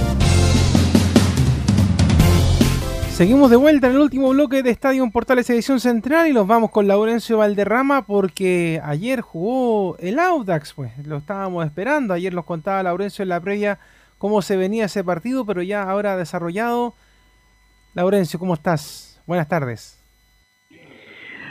Seguimos de vuelta en el último bloque de Estadio Portales Edición Central y nos vamos con Laurencio Valderrama porque ayer jugó el Audax, pues lo estábamos esperando. Ayer nos contaba Laurencio en la previa cómo se venía ese partido, pero ya ahora desarrollado. Laurencio, ¿cómo estás? Buenas tardes.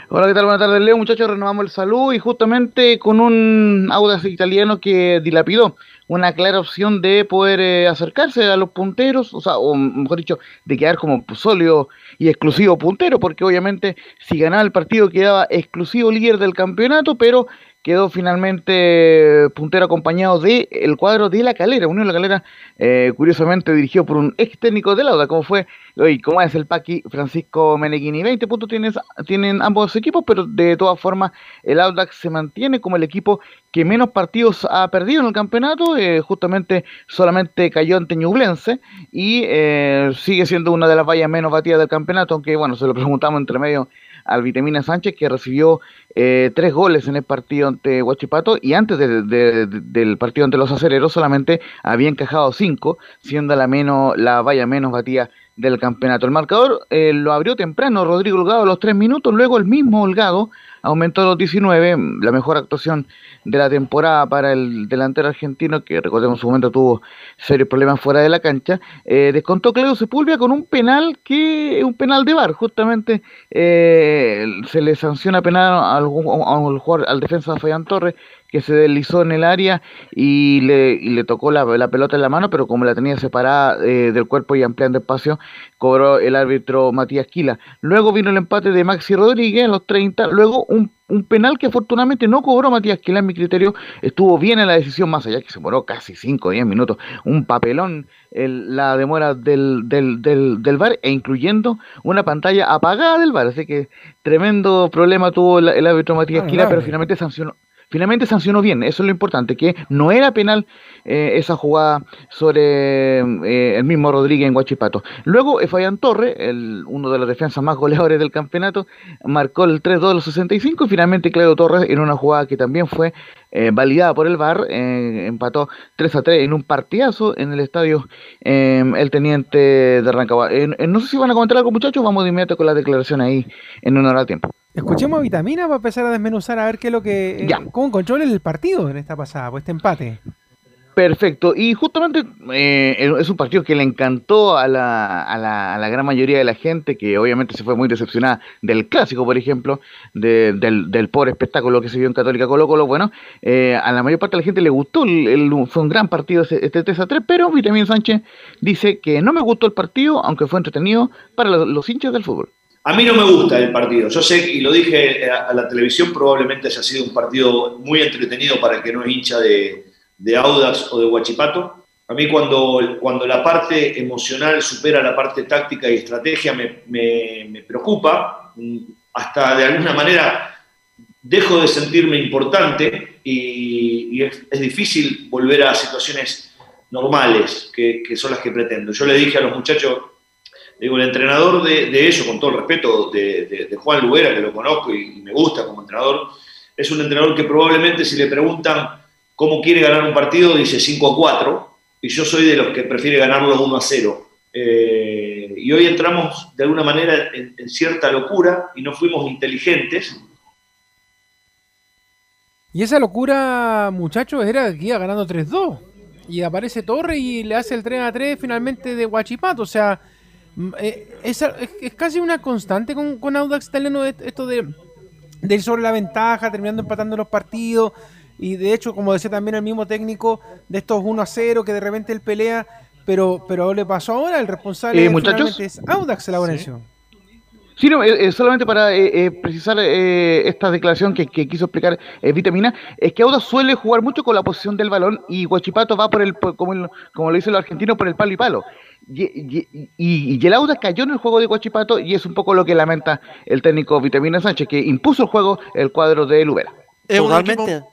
Hola, ¿qué tal? Buenas tardes, Leo. Muchachos, renovamos el saludo y justamente con un Audax italiano que dilapidó una clara opción de poder eh, acercarse a los punteros, o sea, o mejor dicho, de quedar como sólido y exclusivo puntero, porque obviamente si ganaba el partido quedaba exclusivo líder del campeonato, pero quedó finalmente puntero acompañado del el cuadro de La Calera, Unión La Calera, eh, curiosamente dirigido por un ex técnico de Lauda, como fue, hoy, como es el Paqui Francisco Meneghini. 20 puntos tienen, tienen ambos equipos, pero de todas formas el Audax se mantiene como el equipo que menos partidos ha perdido en el campeonato, eh, justamente solamente cayó ante Ñublense y eh, sigue siendo una de las vallas menos batidas del campeonato, aunque bueno, se lo preguntamos entre medio al Vitamina Sánchez, que recibió eh, tres goles en el partido ante Huachipato y antes del partido ante los acereros solamente había encajado cinco, siendo la, menos, la valla menos batida del campeonato. El marcador eh, lo abrió temprano Rodrigo Holgado a los tres minutos, luego el mismo Holgado aumentó a los 19, la mejor actuación de la temporada para el delantero argentino, que recordemos en su momento tuvo serios problemas fuera de la cancha, eh, descontó Claudio Sepúlveda con un penal que es un penal de bar, justamente eh, se le sanciona penal al, al, al defensa Fayán Torres, que se deslizó en el área y le, y le tocó la, la, pelota en la mano, pero como la tenía separada eh, del cuerpo y ampliando espacio, cobró el árbitro Matías Quila. Luego vino el empate de Maxi Rodríguez en los 30, luego un, un penal que afortunadamente no cobró Matías Quila, en mi criterio, estuvo bien en la decisión, más allá que se demoró casi 5 o 10 minutos, un papelón el, la demora del, del, del, del VAR e incluyendo una pantalla apagada del VAR, así que tremendo problema tuvo el, el árbitro Matías Quila, pero finalmente sancionó Finalmente sancionó bien, eso es lo importante, que no era penal eh, esa jugada sobre eh, el mismo Rodríguez en Guachipato. Luego, Efayán Torre, el, uno de los defensas más goleadores del campeonato, marcó el 3-2 de los 65 y finalmente Claudio Torres en una jugada que también fue eh, validada por el VAR, empató 3-3 en un partidazo en el estadio El Teniente de Rancagua. no sé si van a comentar algo muchachos, vamos de inmediato con la declaración ahí en hora de tiempo. Escuchemos a Vitamina para empezar a desmenuzar a ver qué es lo que. Ya. ¿Cómo controla el partido en esta pasada, pues este empate? Perfecto, y justamente eh, es un partido que le encantó a la, a, la, a la, gran mayoría de la gente, que obviamente se fue muy decepcionada del clásico, por ejemplo, de, del, del, pobre espectáculo que se vio en Católica Colo Colo. Bueno, eh, a la mayor parte de la gente le gustó, el, el, fue un gran partido este 3 a 3, pero Vitamín Sánchez dice que no me gustó el partido, aunque fue entretenido para los, los hinchas del fútbol. A mí no me gusta el partido. Yo sé, y lo dije a la televisión, probablemente haya sido un partido muy entretenido para que no es hincha de, de Audax o de Huachipato. A mí cuando, cuando la parte emocional supera la parte táctica y estrategia me, preocupa. Hasta de alguna manera dejo de sentirme importante y, es, difícil volver a situaciones normales, que son las que pretendo. Yo le dije a los muchachos digo, el entrenador de, de ellos, con todo el respeto de, de, de, Juan Lubera, que lo conozco y, me gusta como entrenador, es un entrenador que probablemente si le preguntan cómo quiere ganar un partido, dice 5 a 4, y yo soy de los que prefiere ganarlo 1 a 0. Eh, y hoy entramos de alguna manera en, cierta locura y no fuimos inteligentes. Y esa locura, muchachos, era que iba ganando 3-2. Y aparece Torre y le hace el 3-3 finalmente de Guachipato. O sea, eh, es, es, casi una constante con, con Audax Italiano esto de, de ir sobre la ventaja, terminando empatando los partidos. Y de hecho, como decía también el mismo técnico, de estos 1-0 que de repente él pelea. Pero, pero le pasó ahora, el responsable eh, muchachos, es Audax Laurencio. Sí, no, eh, eh, solamente para eh, precisar esta declaración que, quiso explicar Vitamina, es que Audax suele jugar mucho con la posición del balón y Guachipato va por el, como, lo dice el argentino, por el palo y palo. Y, y, y, el Audax cayó en el juego de Guachipato y es un poco lo que lamenta el técnico Vitamina Sánchez, que impuso el juego el cuadro de Lubera. Totalmente.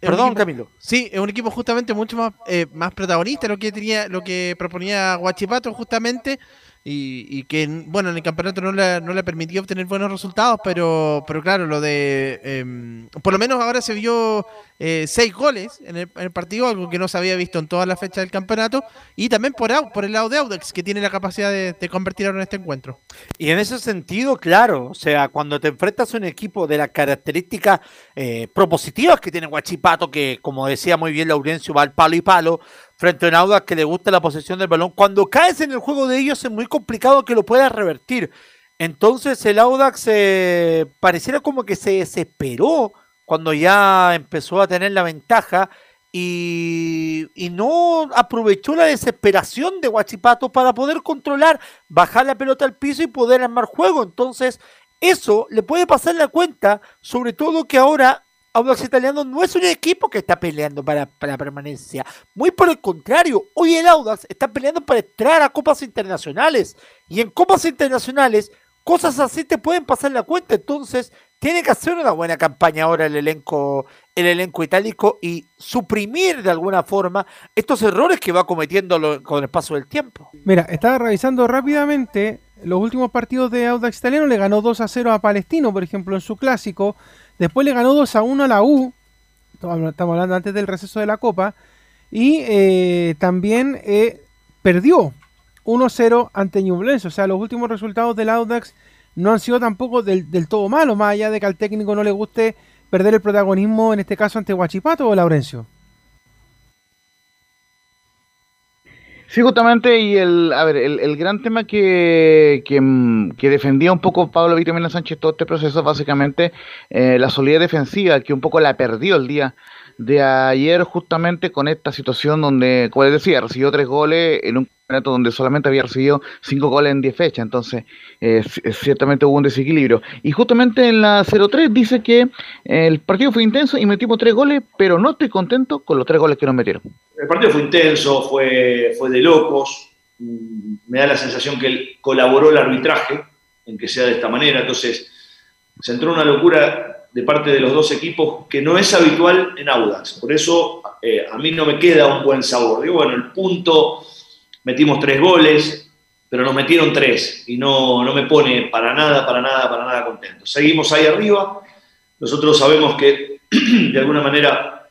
Perdón, Camilo. Sí, es un equipo justamente mucho más, más protagonista lo que tenía, lo que proponía Guachipato justamente y, que, bueno, en el campeonato no le, no le permitió obtener buenos resultados, pero, pero claro, lo de. Em, por lo menos ahora se vio eh, seis goles en el, partido, algo que no se había visto en toda la fecha del campeonato, y también por, por el lado de Audax, que tiene la capacidad de, convertir ahora en este encuentro. Y en ese sentido, claro, o sea, cuando te enfrentas a un equipo de las características eh, propositivas que tiene Guachipato, que como decía muy bien Laurencio, va al palo y palo, frente a un Audax que le gusta la posesión del balón. Cuando caes en el juego de ellos es muy complicado que lo puedas revertir. Entonces el Audax eh, pareciera como que se desesperó cuando ya empezó a tener la ventaja y, y, no aprovechó la desesperación de Guachipato para poder controlar, bajar la pelota al piso y poder armar juego. Entonces eso le puede pasar la cuenta, sobre todo que ahora Audax Italiano no es un equipo que está peleando para, la permanencia. Muy por el contrario, hoy el Audax está peleando para entrar a copas internacionales. Y en copas internacionales, cosas así te pueden pasar la cuenta. Entonces, tiene que hacer una buena campaña ahora el elenco, el elenco itálico y suprimir de alguna forma estos errores que va cometiendo con el paso del tiempo. Mira, estaba revisando rápidamente los últimos partidos de Audax Italiano. Le ganó 2 a 0 a Palestino, por ejemplo, en su clásico. Después le ganó 2 a 1 a la U. Estamos hablando antes del receso de la Copa. Y eh, también eh, perdió 1-0 ante Ñublense. O sea, los últimos resultados del Audax no han sido tampoco del, todo malos, más allá de que al técnico no le guste perder el protagonismo, en este caso ante Guachipato o Laurencio. Sí, justamente, y el, a ver, el, gran tema que, mm, que, defendía un poco Pablo Vitamina Sánchez todo este proceso, básicamente, eh, la solidez defensiva, que un poco la perdió el día de ayer justamente con esta situación donde, como les decía, recibió tres goles en un donde solamente había recibido cinco goles en diez fechas, entonces eh, ciertamente hubo un desequilibrio. Y justamente en la 0-3 dice que el partido fue intenso y metimos tres goles, pero no estoy contento con los tres goles que nos metieron. El partido fue intenso, fue, fue de locos, mm, me da la sensación que él colaboró el arbitraje en que sea de esta manera, entonces se entró una locura de parte de los dos equipos que no es habitual en Audax. Por eso eh, a mí no me queda un buen sabor. Digo, bueno, el punto, metimos tres goles, pero nos metieron tres y no, no me pone para nada, para nada, para nada contento. Seguimos ahí arriba. Nosotros sabemos que de alguna manera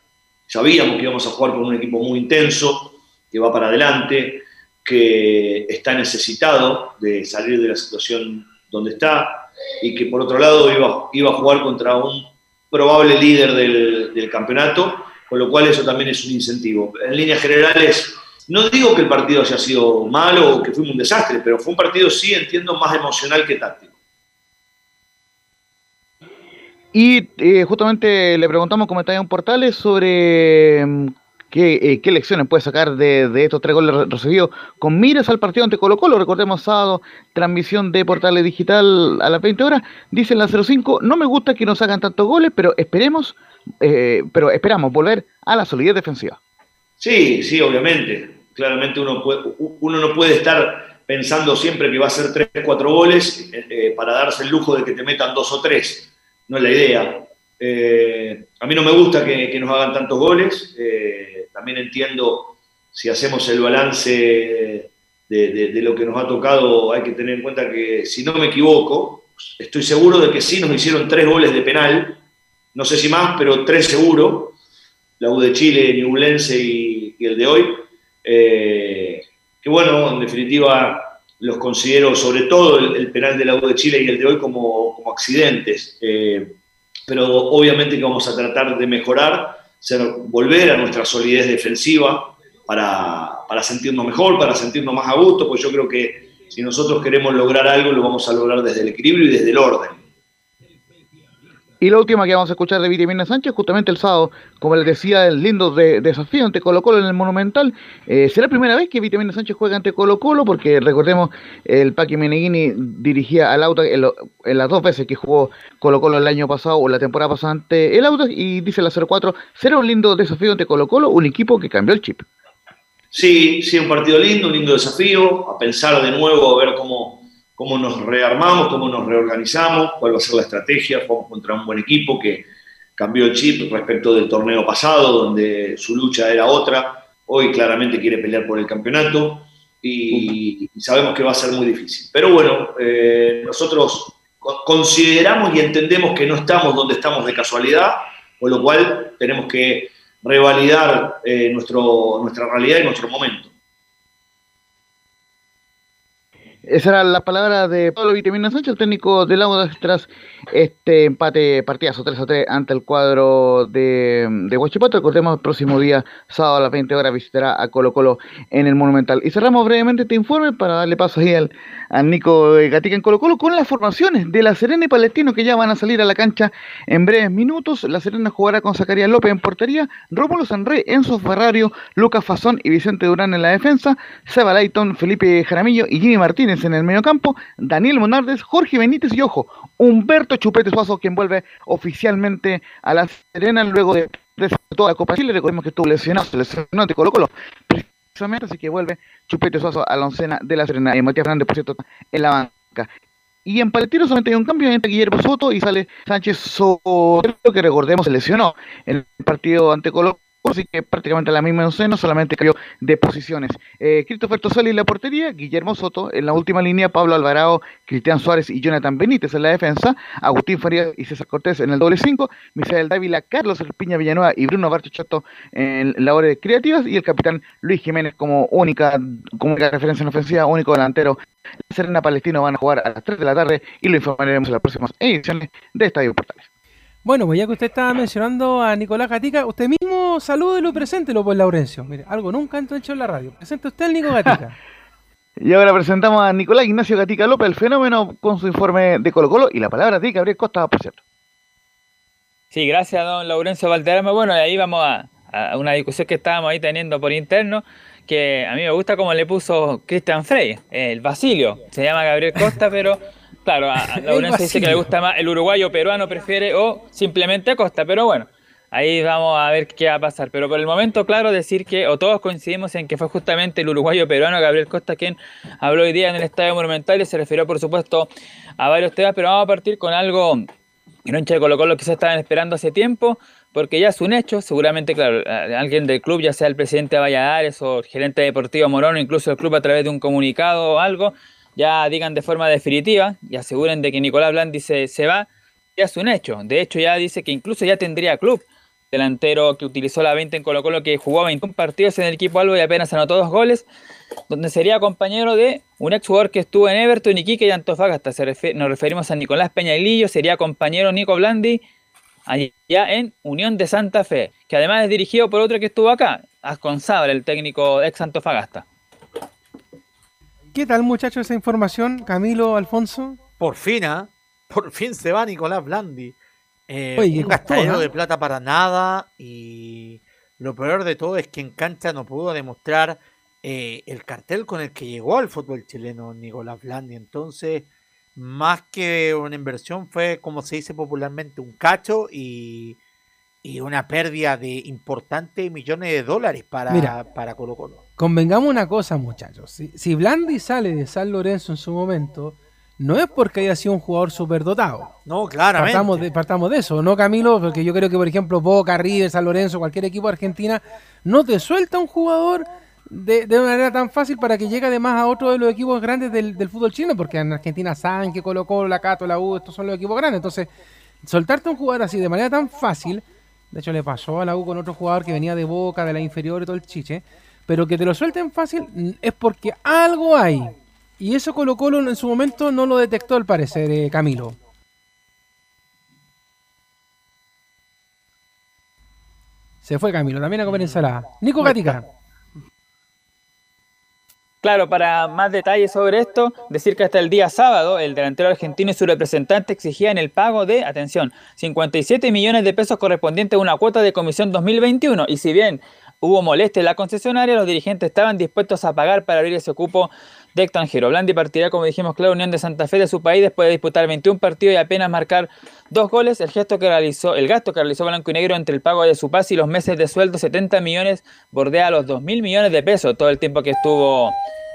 sabíamos que íbamos a jugar con un equipo muy intenso, que va para adelante, que está necesitado de salir de la situación donde está, y que por otro lado iba, iba a jugar contra un probable líder del, campeonato, con lo cual eso también es un incentivo. En líneas generales, no digo que el partido haya sido malo o que fuimos un desastre, pero fue un partido, sí, entiendo, más emocional que táctico. Y eh, justamente le preguntamos como está en Portales sobre mm, ¿Qué, eh, lecciones puede sacar de, estos tres goles recibidos con miras al partido ante Colo Colo? Recordemos sábado, transmisión de Portales Digital a las 20 horas. Dice en la 05, no me gusta que nos hagan tantos goles, pero esperemos, eh, pero esperamos volver a la solidez defensiva. Sí, sí, obviamente. Claramente uno, uno no puede estar pensando siempre que va a ser 3, 4 goles eh, para darse el lujo de que te metan dos o tres. No es la idea. a mí no me gusta que, nos hagan tantos goles también entiendo si hacemos el balance de, lo que nos ha tocado, hay que tener en cuenta que, si no me equivoco, estoy seguro de que sí nos hicieron tres goles de penal, no sé si más, pero tres seguro, la U de Chile, Ñublense y, y el de hoy, eh, que bueno, en definitiva los considero, sobre todo el, penal de la U de Chile y el de hoy, como, accidentes. Eh, pero obviamente que vamos a tratar de mejorar, ser, volver a nuestra solidez defensiva para, para sentirnos mejor, para sentirnos más a gusto, pues yo creo que si nosotros queremos lograr algo, lo vamos a lograr desde el equilibrio y desde el orden. Y la última que vamos a escuchar de Vitamina Sánchez, justamente el sábado, como les decía, el lindo de, desafío ante Colo Colo en el Monumental. Eh, será la primera vez que Vitamina Sánchez juega ante Colo Colo, porque recordemos, el Paqui Meneghini dirigía al Auto en, las dos veces que jugó Colo Colo el año pasado o la temporada pasada ante el Auto, y dice la 04, será un lindo desafío ante Colo Colo, un equipo que cambió el chip. Sí, sí, un partido lindo, un lindo desafío, a pensar de nuevo, a ver cómo cómo nos rearmamos, cómo nos reorganizamos, cuál va a ser la estrategia. Jugamos contra un buen equipo que cambió el chip respecto del torneo pasado, donde su lucha era otra. Hoy claramente quiere pelear por el campeonato y, sabemos que va a ser muy difícil. Pero bueno, eh, nosotros consideramos y entendemos que no estamos donde estamos de casualidad, con lo cual tenemos que revalidar eh, nuestro, nuestra realidad y nuestro momento. Esa era la palabra de Pablo Vitamina Sánchez, el técnico del Audax, tras este empate partidazo 3 a 3 ante el cuadro de, de Huachipato. Recordemos, el próximo día, sábado a las 20 horas, visitará a Colo Colo en el Monumental. Y cerramos brevemente este informe para darle paso ahí al, al Nico Gatica en Colo Colo con las formaciones de La Serena y Palestino que ya van a salir a la cancha en breves minutos. La Serena jugará con Zacarías López en portería, Rómulo Sanrey, Enzo Ferrario, Lucas Fazón y Vicente Durán en la defensa, Seba Layton, Felipe Jaramillo y Jimmy Martínez en el mediocampo, Daniel Monardes, Jorge Benítez y ojo, Humberto Chupete Suazo, quien vuelve oficialmente a la Serena luego de, toda la Copa Chile. Recordemos que estuvo lesionado, Colo Colo, así que vuelve Chupete Suazo a la oncena de la Serena. Y Matías Fernández, por cierto, en la banca. Y en Paletino solamente hay un cambio entre Guillermo Soto y sale Sánchez Soto, que recordemos se lesionó en el partido ante Colo así que prácticamente la misma no solamente cayó de posiciones. Eh, Christopher Tosali en la portería, Guillermo Soto en la última línea, Pablo Alvarado, Cristian Suárez y Jonathan Benítez en la defensa, Agustín Farías y César Cortés en el doble 5, Misael Dávila, Carlos Piña Villanueva y Bruno Barchochato en labores creativas y el capitán Luis Jiménez como única, como única referencia en ofensiva, único delantero. Serena Palestino van a jugar a las 3 de la tarde y lo informaremos en las próximas ediciones de Estadio Portales. Bueno, pues ya que usted estaba mencionando a Nicolás Gatica, usted mismo salúdelo y preséntelo, pues Laurencio. Mire, algo nunca antes hecho en la radio. Presente usted al Nico Gatica. y ahora presentamos a Nicolás Ignacio Gatica López, el fenómeno, con su informe de Colo Colo y la palabra de Gabriel Costa, por cierto. Sí, gracias, don Laurencio Valderrama. Bueno, ahí vamos a, a, una discusión que estábamos ahí teniendo por interno, que a mí me gusta como le puso Cristian Frey, el Basilio. Se llama Gabriel Costa, pero Claro, a, Laurencio dice que le gusta más el uruguayo peruano, prefiere o simplemente Costa, pero bueno, ahí vamos a ver qué va a pasar. Pero por el momento, claro, decir que, o todos coincidimos en que fue justamente el uruguayo peruano Gabriel Costa quien habló hoy día en el Estadio Monumental y se refirió, por supuesto, a varios temas, pero vamos a partir con algo que no de Colo Colo se estaban esperando hace tiempo, porque ya es un hecho, seguramente, claro, alguien del club, ya sea el presidente de Valladares o el gerente deportivo Morón, incluso el club a través de un comunicado o algo, ya digan de forma definitiva y aseguren de que Nicolás Blandi se, se va, ya es un hecho. De hecho, ya dice que incluso ya tendría club. Delantero que utilizó la 20 en Colo Colo, que jugó 21 partidos en el equipo Albo y apenas anotó dos goles, donde sería compañero de un ex jugador que estuvo en Everton, Iquique y Antofagasta. Se nos referimos a Nicolás Peñailillo, sería compañero Nico Blandi allá en Unión de Santa Fe, que además es dirigido por otro que estuvo acá, Asconzabal, el técnico ex Antofagasta. ¿Qué tal, muchachos, esa información? Camilo, Alfonso. Por fin, ¿ah? Por fin se va Nicolás Blandi. Eh, un gastadero de plata para nada. Y lo peor de todo es que en cancha no pudo demostrar eh, el cartel con el que llegó al fútbol chileno Nicolás Blandi. Entonces, más que una inversión, fue como se dice popularmente, un cacho y, una pérdida de importantes millones de dólares para, para Colo Colo. Convengamos una cosa, muchachos. Si, Blandi sale de San Lorenzo en su momento, no es porque haya sido un jugador superdotado. No, claramente. Partamos de, partamos de eso, ¿no, Camilo? Porque yo creo que, por ejemplo, Boca, River, San Lorenzo, cualquier equipo de Argentina, no te suelta un jugador de, de, una manera tan fácil para que llegue además a otro de los equipos grandes del, fútbol chino, porque en Argentina saben que colocó la Cato, la U, estos son los equipos grandes. Entonces, soltarte un jugador así de manera tan fácil, de hecho le pasó a la U con otro jugador que venía de Boca, de la inferior y todo el chiche, pero que te lo suelten fácil es porque algo hay. Y eso Colo Colo en su momento no lo detectó al parecer, eh, Camilo. Se fue Camilo, también a comer ensalada. Nico Gatica. Claro, para más detalles sobre esto, decir que hasta el día sábado el delantero argentino y su representante exigían el pago de, atención, 57 millones de pesos correspondientes a una cuota de comisión 2021. Y si bien hubo molestia en la concesionaria, los dirigentes estaban dispuestos a pagar para abrir ese cupo de extranjero. Blandi partirá, como dijimos, claro, Unión de Santa Fe de su país después de disputar 21 partidos y apenas marcar dos goles. El gesto que realizó, el gasto que realizó Blanco y Negro entre el pago de su pase y los meses de sueldo, 70 millones, bordea los 2 mil millones de pesos todo el tiempo que estuvo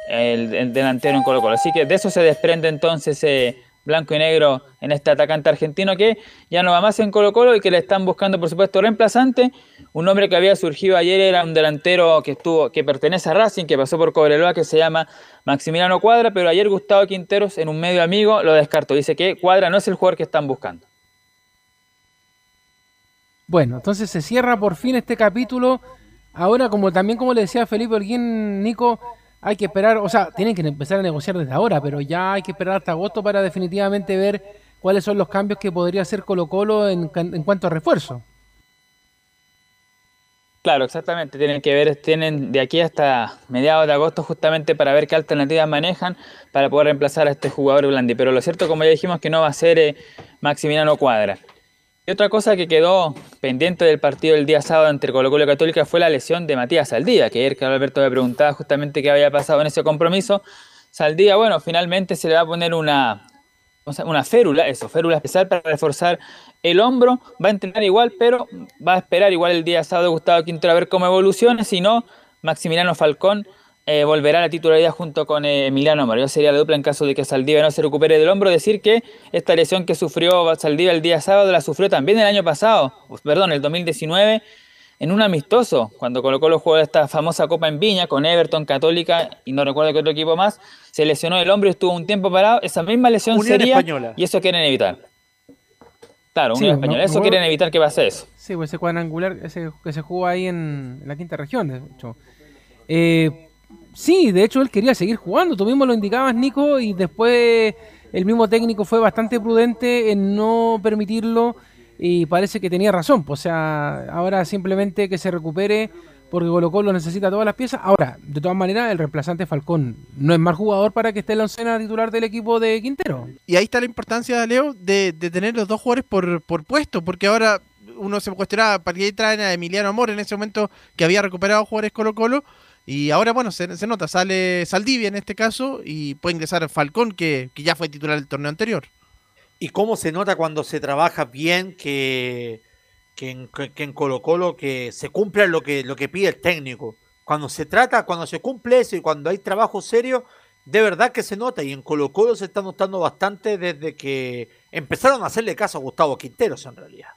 el, delantero en Colo Colo. Así que de eso se desprende entonces eh, Blanco y Negro en este atacante argentino que ya no va más en Colo Colo y que le están buscando, por supuesto, reemplazante. Un hombre que había surgido ayer era un delantero que estuvo, que pertenece a Racing, que pasó por Cobreloa, que se llama Maximiliano Cuadra, pero ayer Gustavo Quinteros, en un medio amigo, lo descartó. Dice que Cuadra no es el jugador que están buscando. Bueno, entonces se cierra por fin este capítulo. Ahora, como también como le decía Felipe Olguín, Nico, hay que esperar, o sea, tienen que empezar a negociar desde ahora, pero ya hay que esperar hasta agosto para definitivamente ver cuáles son los cambios que podría hacer Colo Colo en, cuanto a refuerzo. Claro, exactamente. Tienen que ver, tienen de aquí hasta mediados de agosto justamente para ver qué alternativas manejan para poder reemplazar a este jugador Blandi. Pero lo cierto, como ya dijimos, que no va a ser eh, Maximiliano Cuadra. Y otra cosa que quedó pendiente del partido del día sábado entre Colo Colo y Católica fue la lesión de Matías Saldía, que ayer Carlos Alberto me preguntaba justamente qué había pasado en ese compromiso. Saldía, bueno, finalmente se le va a poner una, una férula, eso, férula especial para reforzar el hombro. Va a entrenar igual, pero va a esperar igual el día sábado Gustavo Quintero a ver cómo evoluciona. Si no, Maximiliano Falcón eh, volverá a la titularidad junto con eh, Emiliano Mario. Sería la dupla en caso de que Saldivia no se recupere del hombro. Decir que esta lesión que sufrió Saldivia el día sábado la sufrió también el año pasado, perdón, el 2019, en un amistoso, cuando colocó los juegos de esta famosa Copa en Viña con Everton, Católica y no recuerdo qué otro equipo más. Se lesionó el hombro y estuvo un tiempo parado. Esa misma lesión sería. Y eso quieren evitar. Claro, Unión Española. eso quieren evitar que pase eso. Sí, pues ese cuadrangular ese, que se jugó ahí en, en la quinta región, de hecho. Eh, Sí, de hecho él quería seguir jugando, tú mismo lo indicabas, Nico, y después el mismo técnico fue bastante prudente en no permitirlo y parece que tenía razón. Pues, o sea, ahora simplemente que se recupere porque Colo Colo necesita todas las piezas. Ahora, de todas maneras, el reemplazante Falcón no es mal jugador para que esté en la oncena titular del equipo de Quintero. Y ahí está la importancia, Leo, de, de tener los dos jugadores por, por puesto, porque ahora uno se cuestionaba para qué traen a Emiliano Amor en ese momento que había recuperado jugadores Colo Colo y ahora, bueno, se, nota, sale Saldivia en este caso y puede ingresar Falcón, que, ya fue titular del torneo anterior. ¿Y cómo se nota cuando se trabaja bien que, que, en, que Colo Colo que se cumpla lo que, lo que pide el técnico? Cuando se trata, cuando se cumple eso y cuando hay trabajo serio, de verdad que se nota. Y en Colo Colo se está notando bastante desde que empezaron a hacerle caso a Gustavo Quinteros en realidad.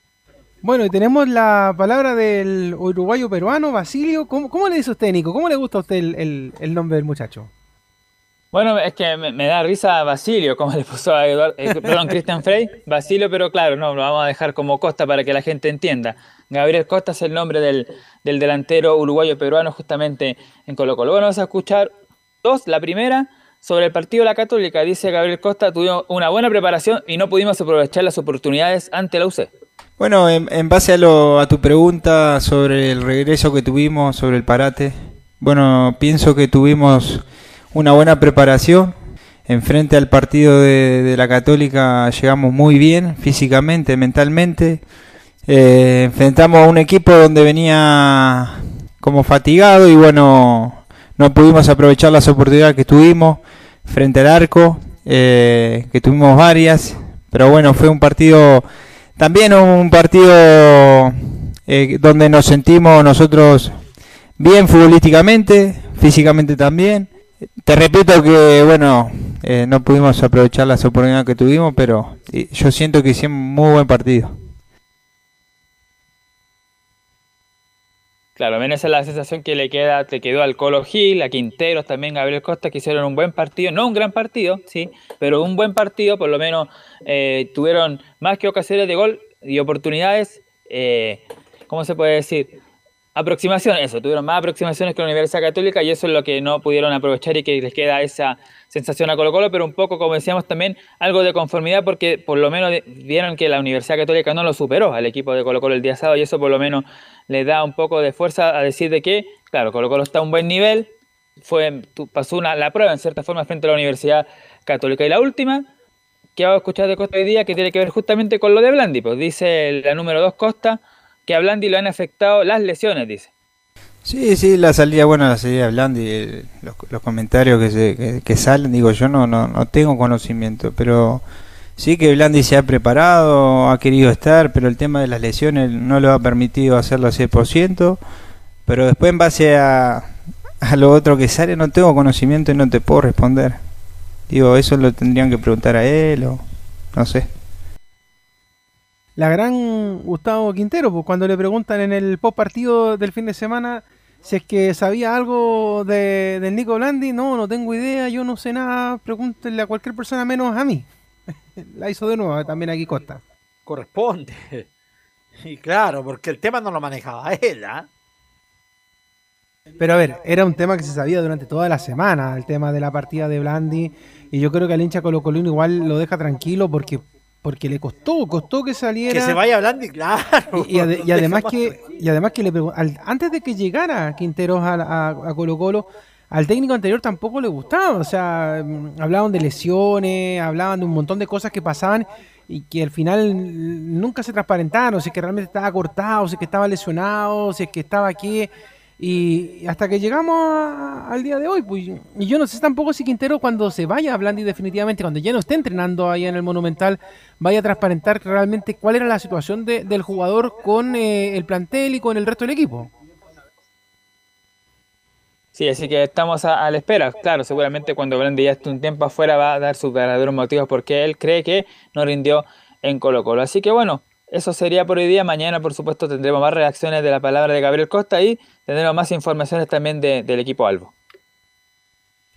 Bueno, y tenemos la palabra del uruguayo peruano, Basilio. ¿Cómo, le dice usted, Nico? ¿Cómo le gusta a usted el, nombre del muchacho? Bueno, es que me, da risa Basilio, como le puso a Eduardo, eh, perdón, Christian Frey, Basilio, pero claro, no, lo vamos a dejar como Costa para que la gente entienda. Gabriel Costa es el nombre del, delantero uruguayo peruano justamente en Colo Colo. Bueno, vamos a escuchar dos. La primera, sobre el partido de la Católica, dice Gabriel Costa, tuvimos una buena preparación y no pudimos aprovechar las oportunidades ante la UC. Bueno, en, base a, lo, a tu pregunta sobre el regreso que tuvimos, sobre el parate, bueno, pienso que tuvimos una buena preparación. Enfrente al partido de, la Católica llegamos muy bien, físicamente, mentalmente. Eh, enfrentamos a un equipo donde venía como fatigado y bueno, no pudimos aprovechar las oportunidades que tuvimos frente al arco, eh, que tuvimos varias. Pero bueno, fue un partido también un partido eh, donde nos sentimos nosotros bien futbolísticamente, físicamente también. Te repito que, bueno, eh, no pudimos aprovechar las oportunidades que tuvimos, pero yo siento que hicimos un muy buen partido. Claro, menos esa es la sensación que le queda, te quedó al Colo Gil, a Quinteros, también Gabriel Costa, que hicieron un buen partido, no un gran partido, sí, pero un buen partido, por lo menos eh, tuvieron más que ocasiones de gol y oportunidades, eh, ¿cómo se puede decir? Aproximaciones, eso, tuvieron más aproximaciones que la Universidad Católica y eso es lo que no pudieron aprovechar y que les queda esa sensación a Colo Colo, pero un poco, como decíamos también, algo de conformidad porque por lo menos vieron que la Universidad Católica no lo superó al equipo de Colo Colo el día sábado y eso por lo menos le da un poco de fuerza a decir de que, claro, Colo Colo está a un buen nivel, fue, pasó una, la prueba en cierta forma frente a la Universidad Católica. Y la última, que vamos a escuchar de Costa hoy día, que tiene que ver justamente con lo de Blandi, pues dice la número 2 Costa, que a Blandi lo han afectado las lesiones, dice. Sí, sí, la salida, bueno, la salida de Blandi, los, comentarios que, se, que, salen, digo, yo no, no, no tengo conocimiento, pero sí que Blandi se ha preparado, ha querido estar, pero el tema de las lesiones no lo ha permitido hacerlo al 100%, pero después en base a, a lo otro que sale no tengo conocimiento y no te puedo responder. Digo, eso lo tendrían que preguntar a él o no sé la gran Gustavo Quintero, pues cuando le preguntan en el post partido del fin de semana si es que sabía algo de, del Nico Blandi, no, no tengo idea, yo no sé nada, pregúntenle a cualquier persona menos a mí. la hizo de nuevo también aquí Costa. Corresponde. Y claro, porque el tema no lo manejaba él, ¿ah? Pero a ver, era un tema que se sabía durante toda la semana, el tema de la partida de Blandi, y yo creo que al hincha Colo Colino igual lo deja tranquilo porque porque le costó, costó que saliera. Que se vaya hablando, claro. Y, además que, y además que le antes de que llegara Quinteros a, a, Colo Colo, al técnico anterior tampoco le gustaba. O sea, mm, hablaban de lesiones, hablaban de un montón de cosas que pasaban y que al final nunca se transparentaron, si es que realmente estaba cortado, si es que estaba lesionado, si es que estaba aquí. Y hasta que llegamos al día de hoy, pues, y yo no sé tampoco si Quintero cuando se vaya a Blandi definitivamente, cuando ya no esté entrenando ahí en el Monumental, vaya a transparentar realmente cuál era la situación del jugador con eh, el plantel y con el resto del equipo. Sí, así que estamos a, la espera. Claro, seguramente cuando Blandi ya esté un tiempo afuera va a dar sus verdaderos motivos porque él cree que no rindió en Colo Colo. Así que bueno, eso sería por hoy día. Mañana, por supuesto, tendremos más reacciones de la palabra de Gabriel Costa y tendremos más informaciones también del equipo Albo.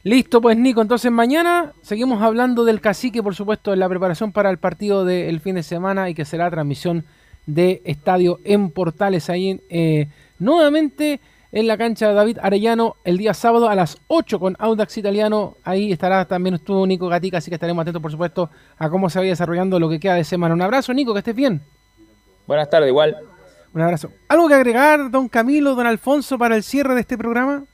Listo, pues Nico, entonces mañana seguimos hablando del cacique, por supuesto, en la preparación para el partido del fin de semana y que será transmisión de estadio en Portales, ahí eh, nuevamente en la cancha de David Arellano el día sábado a las 8 con Audax Italiano. Ahí estará también estuvo Nico Gatica, así que estaremos atentos, por supuesto, a cómo se vaya desarrollando lo que queda de semana. Un abrazo, Nico, que estés bien. Buenas tardes, igual. Un abrazo. ¿Algo que agregar, don Camilo, don Alfonso, para el cierre de este programa?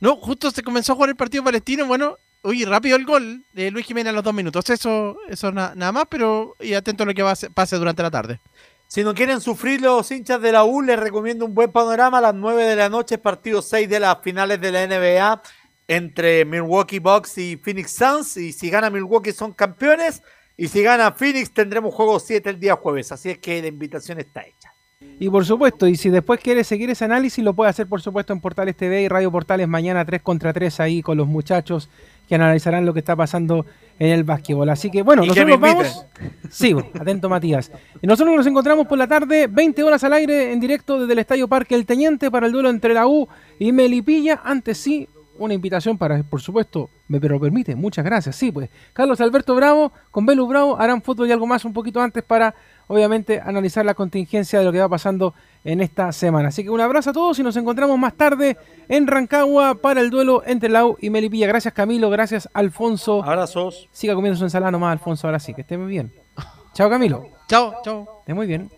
No, justo se comenzó a jugar el partido palestino. Bueno, uy, rápido el gol de Luis Jiménez a los dos minutos. Eso, eso nada más, pero y atento a lo que va pase durante la tarde. Si no quieren sufrir los hinchas de la U, les recomiendo un buen panorama. A las 9 de la noche, partido 6 de las finales de la NBA entre Milwaukee Bucks y Phoenix Suns. Y si gana Milwaukee son campeones. Y si gana Phoenix, tendremos juego 7 el día jueves. Así es que la invitación está hecha. Y por supuesto, y si después quiere seguir ese análisis, lo puede hacer por supuesto en Portales TV y Radio Portales mañana 3 contra 3 ahí con los muchachos que analizarán lo que está pasando en el básquetbol. Así que bueno, nosotros vamos. Sí, atento Matías. Y nosotros nos encontramos por la tarde, 20 horas al aire en directo desde el Estadio Parque El Teniente para el duelo entre la U y Melipilla. Antes sí, una invitación para, por supuesto, me pero permite, muchas gracias. Sí, pues, Carlos Alberto Bravo con Belu Bravo harán fútbol y algo más un poquito antes para, obviamente, analizar la contingencia de lo que va pasando en esta semana. Así que un abrazo a todos y nos encontramos más tarde en Rancagua para el duelo entre Lau y Melipilla. Gracias Camilo, gracias Alfonso. Abrazos. Siga comiendo su ensalada nomás, Alfonso, ahora sí, que esté muy bien. Chao Camilo. Chao, chao. Esté muy bien.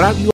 Radio